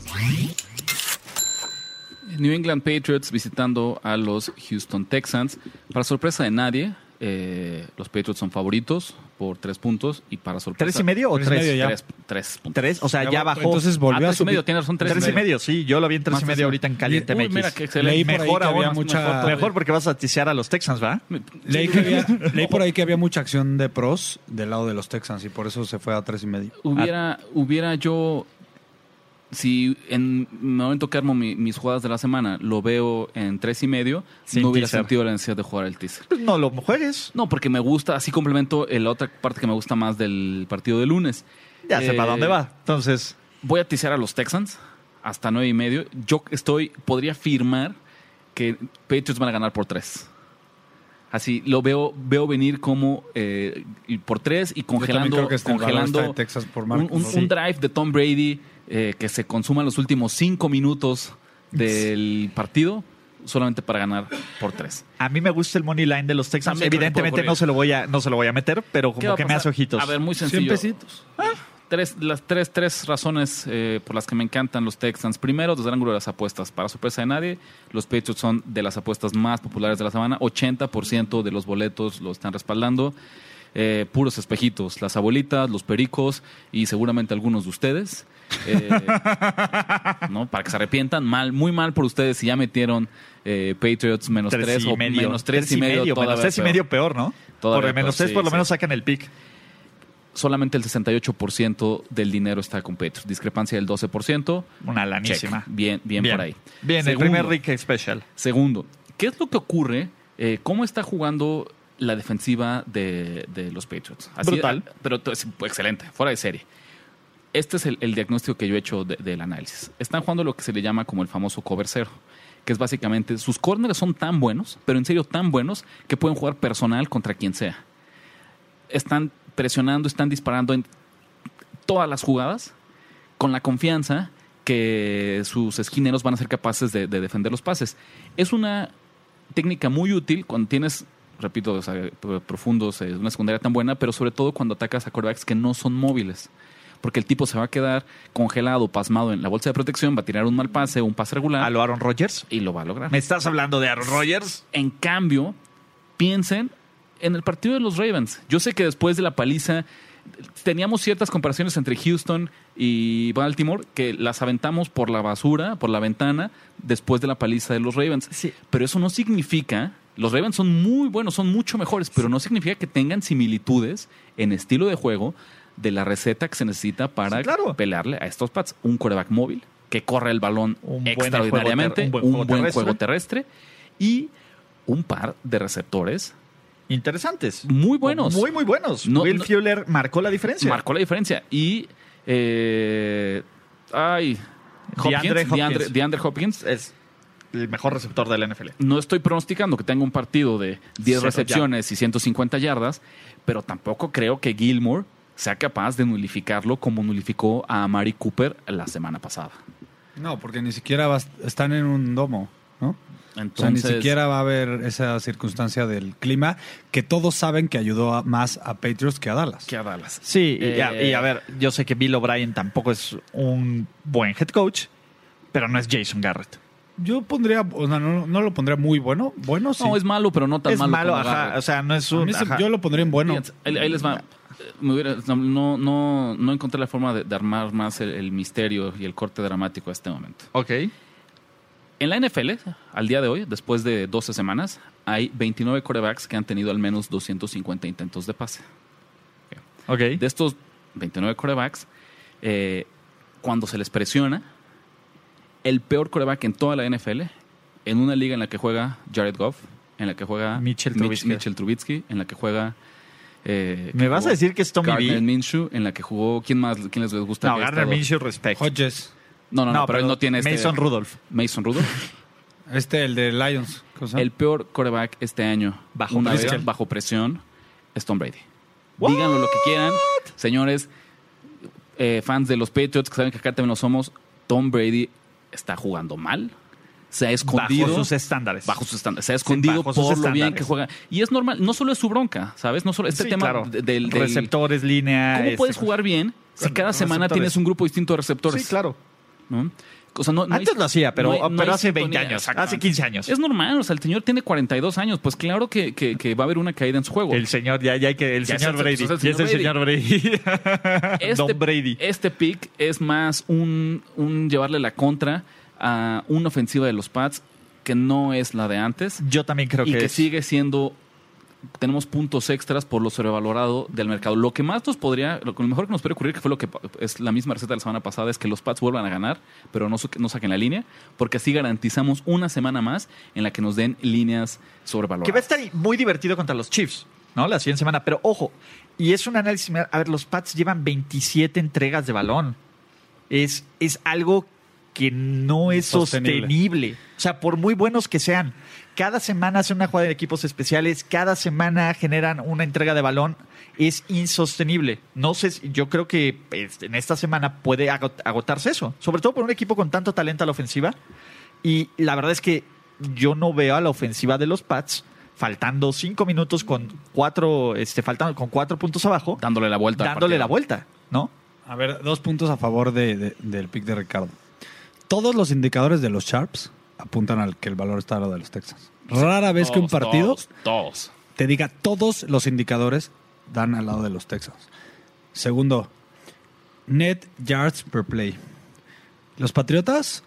New England Patriots visitando a los Houston Texans. Para sorpresa de nadie, eh, los Patriots son favoritos por tres puntos y para sorpresa. ¿tres y medio o Tres y tres? medio ya. Tres, tres puntos. Tres, o sea, ya, Ya bajó. Entonces Ah, volvió a tres y medio, tienes razón, tres, tres y medio, sí. Yo lo vi en tres Más y medio ahorita en Caliente Uy, MX. mira qué excelente. Leí por ahí Mejor que había mucha- mejor Mejor porque vas a tisear a los Texans, ¿va? Leí, que había- leí por ahí que había mucha acción de pros del lado de los Texans y por eso se fue a tres y medio. Hubiera, hubiera yo, si en el momento que armo mi- mis jugadas de la semana lo veo en tres y medio, Sin no hubiera teaser. sentido la necesidad de jugar el teaser. Pues no lo juegues. No, porque me gusta, así complemento eh, la otra parte que me gusta más del partido de lunes. Ya sé Eh, para dónde va. Entonces, Voy a teaser a los Texans hasta nueve y medio. Yo estoy, podría afirmar que Patriots van a ganar por tres. Así lo veo, veo venir como eh, por tres y congelando, creo que este congelando está en Texas por un, Marcos, un- ¿no? un Sí. drive de Tom Brady eh, que se consuma en los últimos cinco minutos del partido solamente para ganar por tres. a mí me gusta el money line de los Texans. También Evidentemente no se lo voy a no se lo voy a meter, pero ¿Qué va como que me hace ojitos. A ver, muy sencillo. Ah, Tres, las tres, tres razones eh, por las que me encantan los Texans. Primero, desde el ángulo de las apuestas. Para sorpresa de nadie, los Patriots son de las apuestas más populares de la semana. 80% de los boletos lo están respaldando. Eh, puros espejitos. Las abuelitas, los pericos y seguramente algunos de ustedes. Eh, ¿no? Para que se arrepientan. Mal, muy mal por ustedes si ya metieron eh, Patriots menos tres, tres, y o medio. menos tres, y medio. menos todavía tres y peor. medio peor, ¿no? Todavía por el menos peor, tres sí, por lo sí. menos sacan el pick. solamente el 68% del dinero está con Patriots. Discrepancia del 12%. Una lanísima. Bien, bien, por ahí. Bien, el primer Rick Special. Segundo, ¿qué es lo que ocurre? Eh, ¿Cómo está jugando la defensiva de, de los Patriots? Brutal. Pero t- es excelente, fuera de serie. Este es el, diagnóstico que yo he hecho de- del análisis. Están jugando lo que se le llama como el famoso cover cero, que es básicamente sus corners son tan buenos, pero en serio tan buenos, que pueden jugar personal contra quien sea. Están presionando, están disparando en todas las jugadas con la confianza que sus esquineros van a ser capaces de, de defender los pases. Es una técnica muy útil cuando tienes, repito, o profundos, eh, una secundaria tan buena, pero sobre todo cuando atacas a quarterbacks que no son móviles. Porque el tipo se va a quedar congelado, pasmado en la bolsa de protección, va a tirar un mal pase, un pase regular ¿A lo Aaron Rodgers? y lo va a lograr. ¿Me estás hablando de Aaron Rodgers? En cambio, piensen en el partido de los Ravens. Yo sé que después de la paliza teníamos ciertas comparaciones entre Houston y Baltimore que las aventamos por la basura, por la ventana, después de la paliza de los Ravens. Sí. Pero eso no significa Los Ravens son muy buenos, son mucho mejores, pero no significa que tengan similitudes en estilo de juego de la receta que se necesita para Sí, claro. pelearle a estos Pats. Un coreback móvil que corre el balón Un buen extraordinariamente, juego ter- un un buen, buen juego juego terrestre y un par de receptores Interesantes. muy buenos. Muy, muy buenos. No- Will no- Fuller marcó la diferencia. Marcó la diferencia. Y. eh, ay. Hopkins, DeAndre Hopkins. DeAndre- DeAndre Hopkins. Es el mejor receptor de la NFL. No estoy pronosticando que tenga un partido de 10 Cero recepciones y 150 yardas, pero tampoco creo que Gilmore sea capaz de nulificarlo como nulificó a Mari Cooper la semana pasada. No, porque ni siquiera vas- están en un domo, ¿no? O sea, Entonces, ni siquiera va a haber esa circunstancia del clima que todos saben que ayudó a- más a Patriots que a Dallas. que a Dallas. Sí, y, a, Eh, y a ver, yo sé que Bill O'Brien tampoco es un buen head coach, pero no es Jason Garrett. Yo pondría, o sea, no, no lo pondría muy bueno. Bueno, sí. No, es malo, pero no tan es malo. malo, como ajá. Garrett. O sea, no es un. se- yo lo pondría en bueno. Fíjense, ahí, ahí les va. Me hubiera- no, no, no encontré la forma de, de armar más el, el misterio y el corte dramático a este momento. Ok. En la NFL, al día de hoy, después de 12 semanas, hay 29 corebacks que han tenido al menos 250 intentos de pase. Ok. De estos 29 corebacks, eh, cuando se les presiona, el peor coreback en toda la NFL, en una liga en la que juega Jared Goff, en la que juega Mitchell Mitch- Trubisky. Mitchell Trubisky, en la que juega... eh, ¿Me vas a decir que es Tommy Gardner B? Minshew, en la que jugó... ¿Quién más? ¿Quién les gusta? No, Gardner? Minshew, respect. Hodges. No, no, no, pero, él no tiene este... Mason Rudolph. Mason Rudolph. Este, el de Lions. El peor coreback este año, Bajo una presión. vez bajo presión, es Tom Brady. What? Díganlo lo que quieran, señores, eh, fans de los Patriots, que saben que acá también lo somos, Tom Brady está jugando mal. Se ha escondido. Bajo sus estándares. bajo sus estándares. Se ha escondido sus por lo bien que juega. Y es normal, no solo es su bronca, ¿sabes? No solo este Sí, tema claro. de- del, del- Receptores, línea. ¿Cómo este, puedes jugar bien si cada semana tienes un grupo distinto de receptores? Sí, claro. ¿no? O sea, no- no hay- Antes lo hacía, pero, no hay- pero hay hace 20 sintonía, años. exactamente. Hace 15 años. Es normal, o sea, el señor tiene 42 años, pues claro que, que- que va a haber una caída en su juego. El señor, ya, ya hay que. El Ya señor Brady. es el Ya es el señor señor Brady. este, Don Brady. Este pick es más un, un llevarle la contra a una ofensiva de los Pats que no es la de antes Yo también creo y que, que es- sigue siendo tenemos puntos extras por lo sobrevalorado del mercado. Lo que más nos podría, lo, lo mejor que nos puede ocurrir, que fue lo que es la misma receta de la semana pasada, es que los Pats vuelvan a ganar, pero no, sa- no saquen la línea, porque así garantizamos una semana más en la que nos den líneas sobrevaloradas. Que va a estar muy divertido contra los Chiefs, ¿no? La siguiente semana. Pero ojo, y es un análisis. similar. A ver, los Pats llevan 27 entregas de balón. Es, es algo que no es Sostenible. sostenible. O sea, por muy buenos que sean, cada semana hacen una jugada de equipos especiales, cada semana generan una entrega de balón. Es insostenible. No sé, yo creo que pues, en esta semana puede agot- agotarse eso. Sobre todo por un equipo con tanto talento a la ofensiva. Y la verdad es que yo no veo a la ofensiva de los Pats faltando cinco minutos con cuatro, este, faltando con cuatro puntos abajo, dándole la vuelta. dándole la vuelta, ¿no? A ver, dos puntos a favor de- de- del pick de Ricardo. Todos los indicadores de los Sharps apuntan al que el valor está a lo de los Texans. Rara vez que un partido Todos, todos. te diga todos los indicadores dan al lado de los Texans. Segundo, net yards per play. Los Patriotas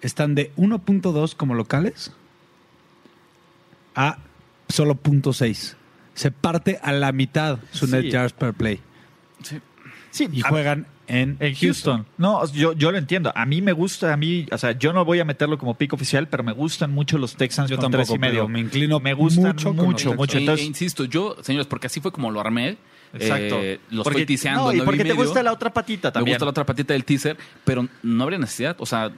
están de 1.2 como locales a solo .6. Se parte a la mitad su Sí. net yards per play. Sí, Y a- juegan en, en Houston. No, yo, yo lo entiendo. A mí me gusta, a mí, o sea, yo no voy a meterlo como pick oficial, pero me gustan mucho los Texans Yo con tampoco, tres y medio. me inclino me gustan mucho mucho, los mucho. E- Entonces, e insisto, yo, señores, porque así fue como lo armé. Exacto. eh, lo porque, estoy tiseando no, y porque te medio. gusta la otra patita Me también. gusta la otra patita del teaser, pero no habría necesidad. O sea,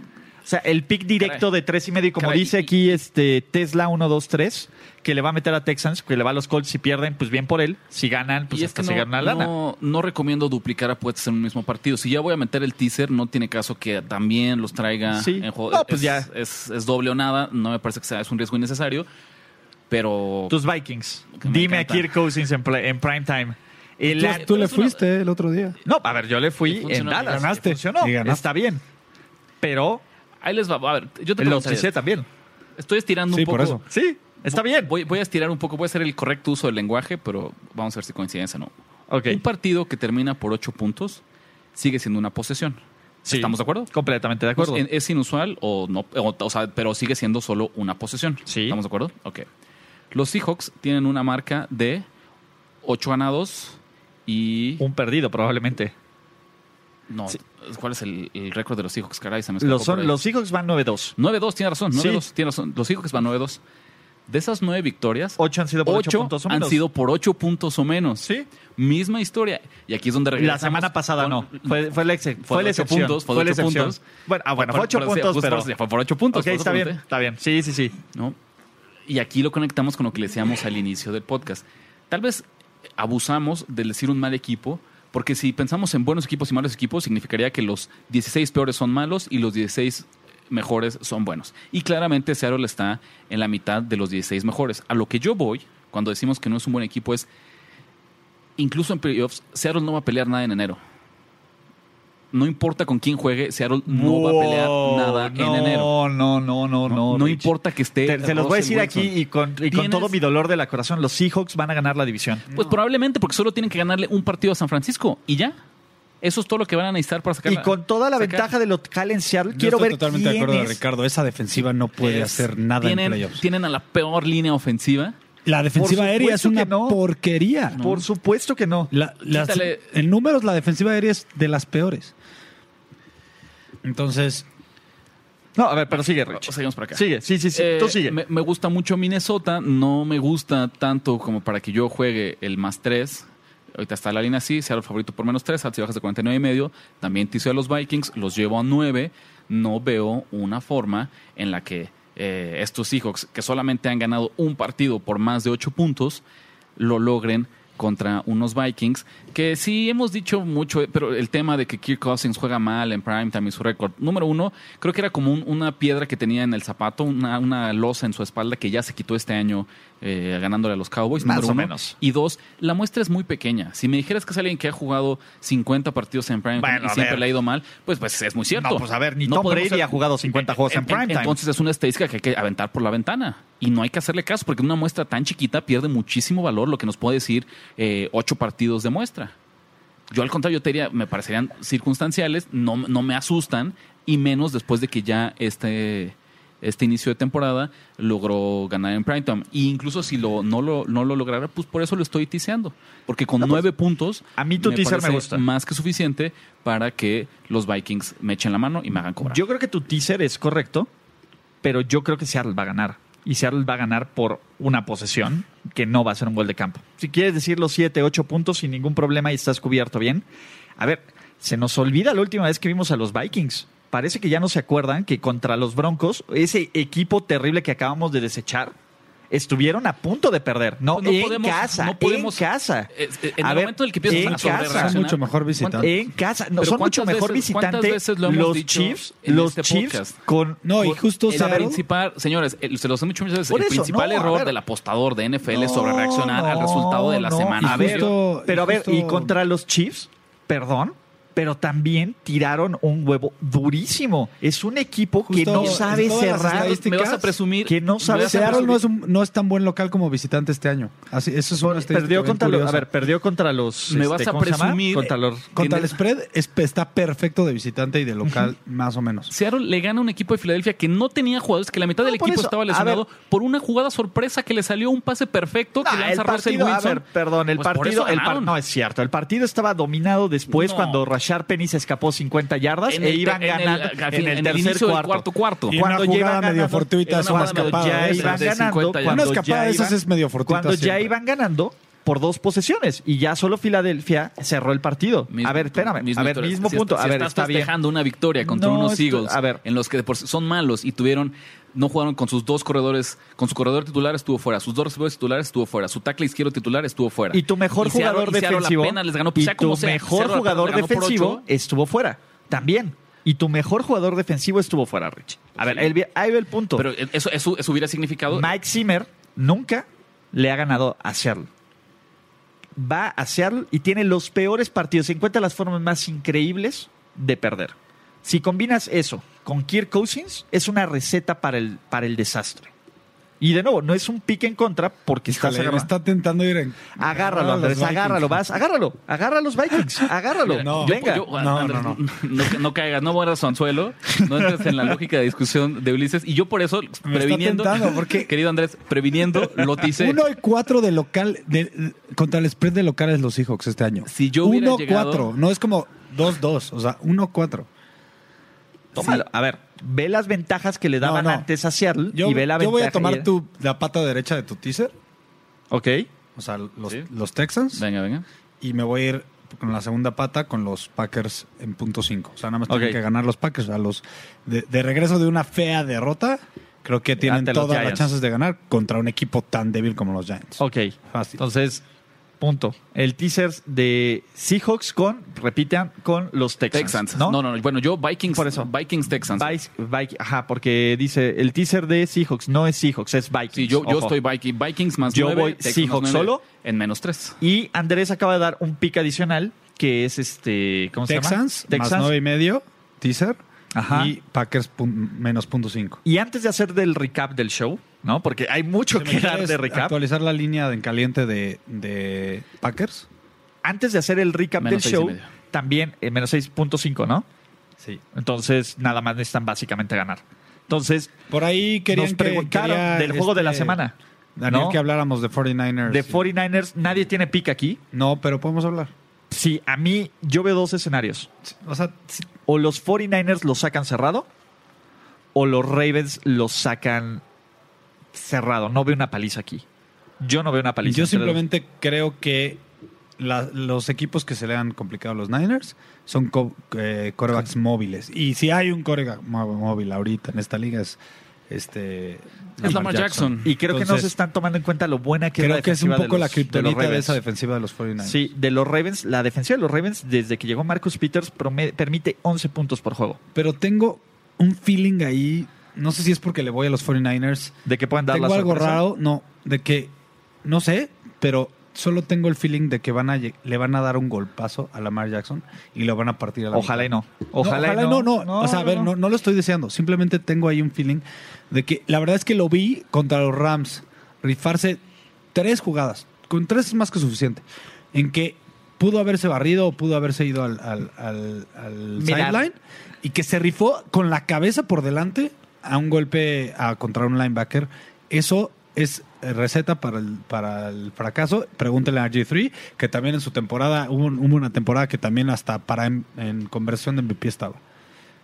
sea, el pick directo Caray. de tres y medio, y como Caray, dice aquí este Tesla 1, 2, 3, que le va a meter a Texans, que le va a los Colts si pierden, pues bien por él. Si ganan, pues y es hasta que se no, ganan una lana. no, no recomiendo duplicar apuestas en un mismo partido. Si ya voy a meter el teaser, no tiene caso que también los traiga Sí. en juego. No, pues es, ya. Es, es doble o nada. No me parece que sea es un riesgo innecesario. Pero Tus Vikings. Dime encanta. a Kirk Cousins en, play- en prime time. El- Tú, la- tú le una- fuiste el otro día. No, a ver, yo le fui Y en funcionó. Dallas. Ganaste. y funcionó. Y ganaste. Está bien. Pero ahí les va. A ver, yo te los hice también. Estoy estirando Sí, un poco. por eso. Sí, está bien. Voy, voy a estirar un poco. Voy a hacer el correcto uso del lenguaje, pero vamos a ver si coincidencia o no. Ok. Un partido que termina por ocho puntos sigue siendo una posesión. Sí. ¿Estamos de acuerdo? Completamente de acuerdo. Pues, ¿Es inusual o no? O, o sea, pero sigue siendo solo una posesión. Sí. ¿Estamos de acuerdo? Ok. Los Seahawks tienen una marca de 8 ganados y... Un perdido, probablemente. No, Sí. ¿cuál es el, el récord de los Seahawks? Caray, se me Los, por son, los Seahawks van 9-2. 9-2, tiene razón. 9-2, Sí. tiene razón. Los Seahawks van 9-2. De esas 9 victorias, Ocho han sido por ocho, 8 puntos o han menos. sido por 8 puntos o menos. Sí. Misma historia. Y aquí es donde regresamos. La semana pasada con- no. Fue, fue la, ex- fue la ocho puntos, fue de la ocho puntos. Bueno, ah, bueno, Por- fue 8 por- puntos, justo pero... por- Fue por 8 puntos. Ok, por está bien, está bien. Sí, sí, sí. ¿no? Y aquí lo conectamos con lo que le decíamos al inicio del podcast. Tal vez abusamos del decir un mal equipo, porque si pensamos en buenos equipos y malos equipos, significaría que los 16 peores son malos y los 16 mejores son buenos. Y claramente Seattle está en la mitad de los 16 mejores. A lo que yo voy, cuando decimos que no es un buen equipo, es incluso en playoffs, Seattle no va a pelear nada en enero. No importa con quién juegue, Seattle no va a pelear nada en no, enero. No, no, no, no. No Rich. importa que esté. Te- se los voy a decir aquí y con, y con todo mi dolor de la corazón. Los Seahawks van a ganar la división. Pues probablemente porque solo tienen que ganarle un partido a San Francisco y ya. Eso es todo lo que van a necesitar para sacar Y con toda la sacar- ventaja de local en Seattle, Yo quiero estoy ver totalmente de acuerdo de Ricardo. Esa defensiva no puede Es- hacer nada tienen, en playoffs. Tienen a la peor línea ofensiva. La defensiva aérea es una que no. porquería. Por supuesto que no. La- las- Quítale- en números, la defensiva aérea es de las peores. Entonces, No, a ver, pero sigue, Rich. O seguimos por acá. Sigue, sí, sí, sí. Eh, Tú sigue. Me, me gusta mucho Minnesota. No me gusta tanto como para que yo juegue el más 3. Ahorita está la línea así. Sea el favorito por menos 3. Altas y bajas de 49 y medio. También ticio a los Vikings. Los llevo a 9. No veo una forma en la que eh, estos Seahawks, que solamente han ganado un partido por más de 8 puntos, lo logren contra unos Vikings, que sí hemos dicho mucho, pero el tema de que Kirk Cousins juega mal en primetime y su récord, número uno, creo que era como un- una piedra que tenía en el zapato, una, una losa en su espalda que ya se quitó este año eh, ganándole a los Cowboys, Más número o uno. menos. Y dos, la muestra es muy pequeña. Si me dijeras que es alguien que ha jugado 50 partidos en Bueno, y siempre ver. le ha ido mal, pues, pues es muy cierto. No, pues a ver, ni Tom podemos Brady ha jugado 50 juegos en primetime. Entonces es una estadística que hay que aventar por la ventana. Y no hay que hacerle caso, porque una muestra tan chiquita pierde muchísimo valor lo que nos puede decir eh, ocho partidos de muestra. Yo al contrario, yo te diría, me parecerían circunstanciales, no, no me asustan, y menos después de que ya este, este inicio de temporada logró ganar en primetime. E incluso si lo, no, lo, no lo lograra, pues por eso lo estoy tiseando. Porque con nueve puntos a mí tu teaser me gusta. más que suficiente para que los Vikings me echen la mano y me hagan cobrar. Yo creo que tu teaser es correcto, pero yo creo que Seattle va a ganar. Y Seattle va a ganar por una posesión que no va a ser un gol de campo. Si quieres decir los 7, 8 puntos sin ningún problema y estás cubierto bien. A ver, se nos olvida la última vez que vimos a los Vikings. Parece que ya no se acuerdan que contra los Broncos, ese equipo terrible que acabamos de desechar, estuvieron a punto de perder. No, Pues no en podemos- casa, no podemos- en casa. En A el ver, momento en el que empiezas en a casa. Son mucho mejor visitante. En casa, no, son mucho ¿cuántas mejor veces- cuántas visitante. veces lo hemos los dicho Chiefs, en los este Chiefs podcast? con no, y justo El principal, señores, el- se los he dicho muchas veces, Por el eso, principal no, error del apostador de NFL es sobre reaccionar al resultado de la no. semana. A ver, pero a ver, y contra los Chiefs, perdón, pero también tiraron un huevo durísimo. Es un equipo que no sabe cerrar. me vas a presumir que no sabe Seattle no es, un- no es tan buen local como visitante este año. Así, eso es una perdió contra los, a ver, perdió contra los Me este, vas a presumir, contra los Contra en el spread es- está perfecto de visitante y de local, más o menos. Seattle le gana a un equipo de Filadelfia que no tenía jugadores, que la mitad No, del equipo eso, estaba a lesionado ver. por una jugada sorpresa que le salió un pase perfecto que No, lanza el Russell partido, a Wilson. ver, perdón, el Pues partido, el par- no es cierto, el partido estaba dominado después No. cuando Rashard Penny se escapó 50 yardas En e el iban en el- ganando en el en el tercer inicio del cuarto. cuarto cuarto. Y Cuando una jugada medio fortuita es una escapada. ya de iban ganando, 50 cuando Una escapada ya de esas es medio fortuita Cuando ya iban ganando por dos posesiones y ya solo Filadelfia cerró el partido. Mismo- a ver, espérame, a ver, historia. mismo Si punto. estás- a si ver, estás está bien. festejando una victoria contra No, unos esto- Eagles a ver. en los que por son malos y tuvieron no jugaron con sus dos corredores, con su corredor titular estuvo fuera, sus dos receptores titulares estuvo fuera, su tackle izquierdo titular estuvo fuera. Y tu mejor Y jugador y defensivo apenas les ganó, pues, y sea tu sea, mejor jugador defensivo estuvo fuera. También. Y tu mejor jugador defensivo estuvo fuera, Rich. A ver, ahí va el punto. Pero eso, eso, eso hubiera significado Mike Zimmer nunca le ha ganado a Seattle. Va a Seattle y tiene los peores partidos. Se encuentra las formas más increíbles de perder. Si combinas eso con Kirk Cousins, es una receta para el, para el desastre. Y de nuevo, no es un pick en contra porque Híjole, agarrando. está tentando ir en. Agárralo, Ah, Andrés, agárralo, vas, agárralo, agárralo a los Vikings, agárralo. No, Venga. Yo- No, Andrés, no, no, no caigas, no mueras su anzuelo, no entres en la lógica de discusión de Ulises. Y yo por eso, está previniendo, tentando, porque- querido Andrés, previniendo, lo ticé. 1 y 4 de local, de, contra el spread de locales los Seahawks este año. Si yo hubiera 1 llegado- 4, no es como 2-2, o sea, 1-4. Tómalo. A ver, ve las ventajas que le daban no. antes a Seattle Yo, y ve la yo voy a ventaja tomar y- tu, la pata derecha de tu teaser, Ok. o sea, los, Sí. los Texans, Venga, venga. y me voy a ir con la segunda pata con los Packers en punto 5. O sea, nada más tienen Ok. que ganar los Packers. A los de, de regreso de una fea derrota, creo que tienen Ante todas las Giants. chances de ganar contra un equipo tan débil como los Giants. Ok. Fácil. Entonces, punto. El teaser de Seahawks con, repitan, con los Texans. Texans. ¿no? No, no, bueno, yo Vikings, Por eso. Vikings Texans. Vikes- Vik- ajá, porque dice el teaser de Seahawks no es Seahawks, es Vikings. Sí, yo, estoy Viking- Vikings más Yo voy Texans Seahawks solo. En menos tres. Y Andrés acaba de dar un pick adicional que es este. ¿Cómo se Texans, llama? más 9 y medio, teaser, Ajá. y Packers menos punto 5. Y antes de hacer del recap del show, ¿no? Porque hay mucho que dar de recap. actualizar la línea en caliente de, de Packers? Antes de hacer el recap Menos del show, también eh, menos 6.5, ¿no? Sí. Entonces, nada más necesitan básicamente ganar. Entonces, Por ahí querían nos que- preguntaron quería, del juego de la este, semana. Daniel, ¿no? que habláramos de 49ers. De 49ers, nadie tiene pick aquí. No, pero podemos hablar. Sí, a mí, yo veo dos escenarios. O sea, sí, O los 49ers los sacan cerrado, o los Ravens los sacan cerrado. No veo una paliza aquí. Yo no veo una paliza. yo simplemente creo que la- los equipos que se le han complicado a los Niners son co- eh, corebacks móviles. Y si hay un coreback móvil ahorita en esta liga es este Es Lamar Jackson. Y creo que no se están tomando en cuenta lo buena que es Creo la que es un poco de la los- de esa defensiva de los 49ers. Sí, de los Ravens, la defensiva de los Ravens, desde que llegó Marcus Peters, permite 11 puntos por juego. Pero tengo un feeling ahí, no sé si es porque le voy a los 49ers. De que pueden dar Tengo la algo sorpresa. raro, no, de que, no sé, pero solo tengo el feeling de que van a, le van a dar un golpazo a Lamar Jackson y lo van a partir a la Ojalá y no. Ojalá, no, y no. no, no, O sea, a ver, no, no lo estoy deseando. Simplemente tengo ahí un feeling de que la verdad es que lo vi contra los Rams rifarse tres jugadas. Con tres es más que suficiente. En que pudo haberse barrido o pudo haberse ido al, al, al- al Mira. sideline y que se rifó con la cabeza por delante a un golpe a, contra un linebacker. Eso es eh, receta para el, para el fracaso. Pregúntele a G3, que también en su temporada, hubo, hubo una temporada que también hasta para en, en conversión de MVP estaba.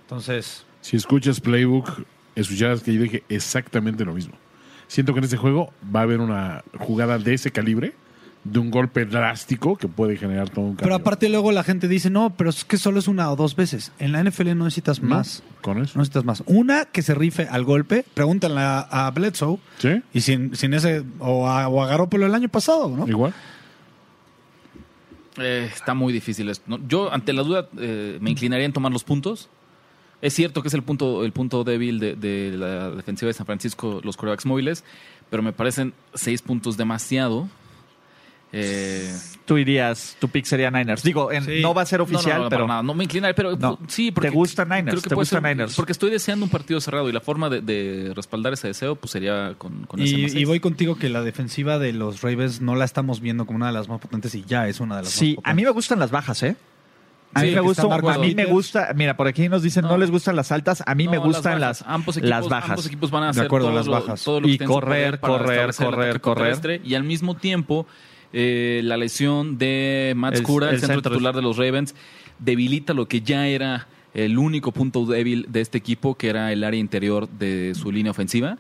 Entonces, Si escuchas Playbook, escucharás que yo dije exactamente lo mismo. Siento que en este juego va a haber una jugada de ese calibre, de un golpe drástico que puede generar todo un cambio. pero aparte luego la gente dice, no, pero es que solo es una o dos veces. En la NFL no necesitas ¿No? más. Con eso. No necesitas más. Una que se rife al golpe, pregúntale a, a Bledsoe, ¿Sí? y sin, sin ese, o a, o a Garoppolo el año pasado, ¿no? Igual. Eh, está muy difícil esto. ¿no? Yo, ante la duda, eh, me inclinaría en tomar los puntos. Es cierto que es el punto, el punto débil de, de la defensiva de San Francisco, los corebacks móviles, pero me parecen seis puntos demasiado. Eh, Tú irías, tu pick sería Niners. Digo, en- Sí. no va a ser oficial, no, no, pero nada. no me inclinaré, pero No. sí, porque ¿Te gusta Niners? creo que ¿Te gusta ser- Niners? Porque estoy deseando un partido cerrado y la forma de, de respaldar ese deseo pues sería con, con ese Y, voy contigo que la defensiva de los Ravens no la estamos viendo como una de las más potentes y ya es una de las sí, más potentes. a mí me gustan las bajas, ¿eh? A Sí, mí me gusta, a mí me gusta, mira, por aquí nos dicen no, No. les gustan las altas, a mí No, me gustan bajas. las, ambos equipos, las bajas. Ambos equipos van a De hacer acuerdo, todo, las lo, bajas. todo lo que Y correr, correr, correr, correr. Y al mismo tiempo, eh, la lesión de Matt Skura, el, el centro centro. titular de los Ravens, debilita lo que ya era el único punto débil de este equipo, que era el área interior de su línea ofensiva.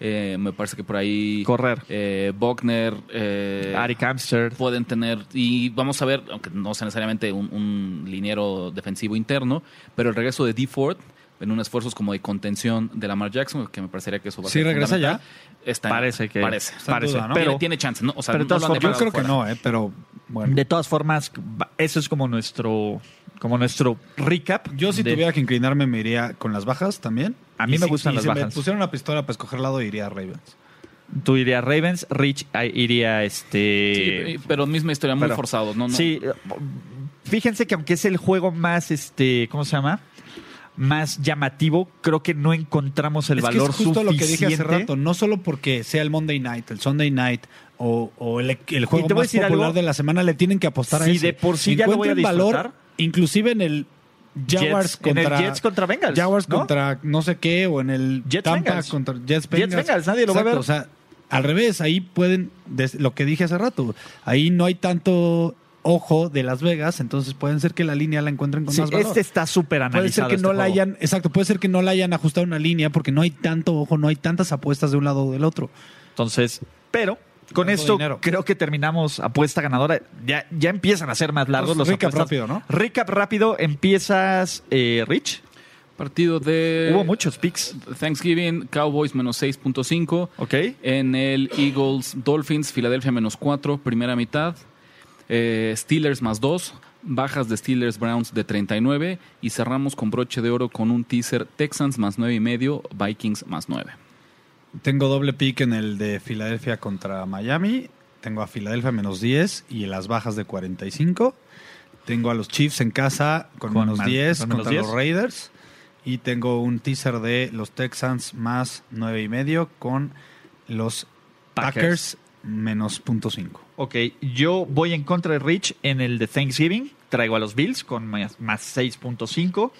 Eh, me parece que por ahí Correr. eh, Buckner, eh, Ari Kamster. pueden tener, y vamos a ver, aunque no sea necesariamente un, un liniero defensivo interno, pero el regreso de D. Ford en un esfuerzo como de contención de Lamar Jackson, que me parecería que eso va a ¿Sí ser regresa fundamental. Está, Parece que parece. Está en parece, duda, ¿no? pero tiene, tiene chance, ¿no? O sea, pero de no todas lo han formas- Yo creo que no, ¿eh? pero bueno. de todas formas, eso es como nuestro como nuestro recap. Yo si de- tuviera que inclinarme me iría con las bajas también. A mí Y me si- gustan y las si me bajas. pusieran una pistola para escoger lado iría a Ravens. Tú irías Ravens, Rich iría este Sí, pero misma historia, muy pero- forzado. No, no. Sí, fíjense que aunque es el juego más, este, ¿cómo se llama? Más llamativo, creo que no encontramos el es que valor es justo lo que dije hace suficiente. rato, no solo porque sea el Monday Night, el Sunday Night o, o el, el juego te voy a más decir popular algo. de la semana, le tienen que apostar a Si eso. de por sí ya lo voy a Encuentren valor, inclusive en el Jaguars Jets- en el contra Jets contra Bengals, Jaguars ¿no? contra no sé qué o en el Jets Tampa Bengals. contra Jets Bengals. Bengals, nadie lo va a ver. O sea, al revés, ahí pueden lo que dije hace rato, ahí no hay tanto ojo de Las Vegas, entonces pueden ser que la línea la encuentren con Sí, más valor. este está súper Puede ser analizado. que este no la juego. hayan, exacto, puede ser que no la hayan ajustado una línea porque no hay tanto ojo, no hay tantas apuestas de un lado o del otro. Entonces, pero con esto dinero. creo que terminamos apuesta ganadora. Ya, ya empiezan a ser más largos Pues, los recap apuestas. rápido, ¿no? Recap rápido. Empiezas, eh, Rich. Partido de Hubo muchos picks. Thanksgiving, Cowboys menos 6.5. Ok. En el Eagles Dolphins, Filadelfia menos 4, primera mitad. Eh, Steelers más 2. Bajas de Steelers Browns de 39. Y cerramos con broche de oro con un teaser Texans más 9 y medio, Vikings más 9. Tengo doble pick en el de Filadelfia contra Miami. Tengo a Filadelfia menos 10 y las bajas de 45. Tengo a los Chiefs en casa con, Con menos mal- 10 con menos contra 10. los Raiders. Y tengo un teaser de los Texans más 9 y medio con los Packers. Packers, menos punto 5. Ok, yo voy en contra de Rich en el de Thanksgiving. Traigo a los Bills con más, más 6.5.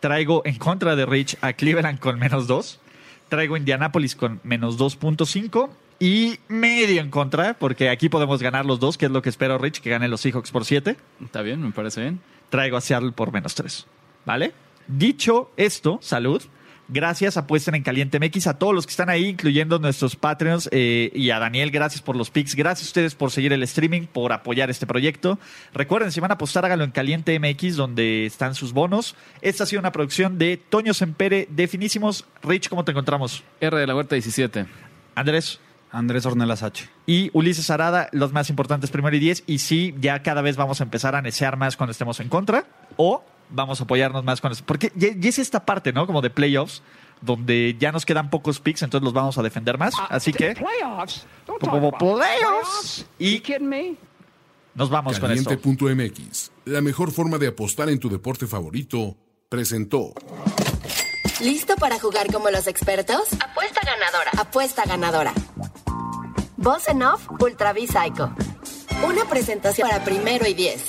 Traigo en contra de Rich a Cleveland con menos 2. Traigo a Indianapolis con menos 2.5. Y medio en contra, porque aquí podemos ganar los dos, que es lo que espero Rich, que gane los Seahawks por 7. Está bien, me parece bien. Traigo a Seattle por menos 3. ¿Vale? Dicho esto, salud. Gracias, apuesten en Caliente MX a todos los que están ahí, incluyendo nuestros Patreons eh, y a Daniel, gracias por los picks. Gracias a ustedes por seguir el streaming, por apoyar este proyecto. Recuerden, si van a apostar, háganlo en Caliente MX, donde están sus bonos. Esta ha sido una producción de Toño Sempere de Finísimos. Rich, ¿cómo te encontramos? R de la Huerta 17. Andrés Andrés Ornelas H. y Ulises Arada, los más importantes, primero y diez. Y sí, ya cada vez vamos a empezar a necear más cuando estemos en contra. O vamos a apoyarnos más cuando... Porque ya, ya es esta parte, ¿no? Como de playoffs, donde ya nos quedan pocos picks, entonces los vamos a defender más. Así que... Playoffs? Como playoffs. Y nos vamos con esto. Caliente.mx, la mejor forma de apostar en tu deporte favorito, presentó. ¿Listo para jugar como los expertos? Apuesta ganadora. Apuesta ganadora. Voz en off, Ultra V Psycho. Una presentación para primero y diez.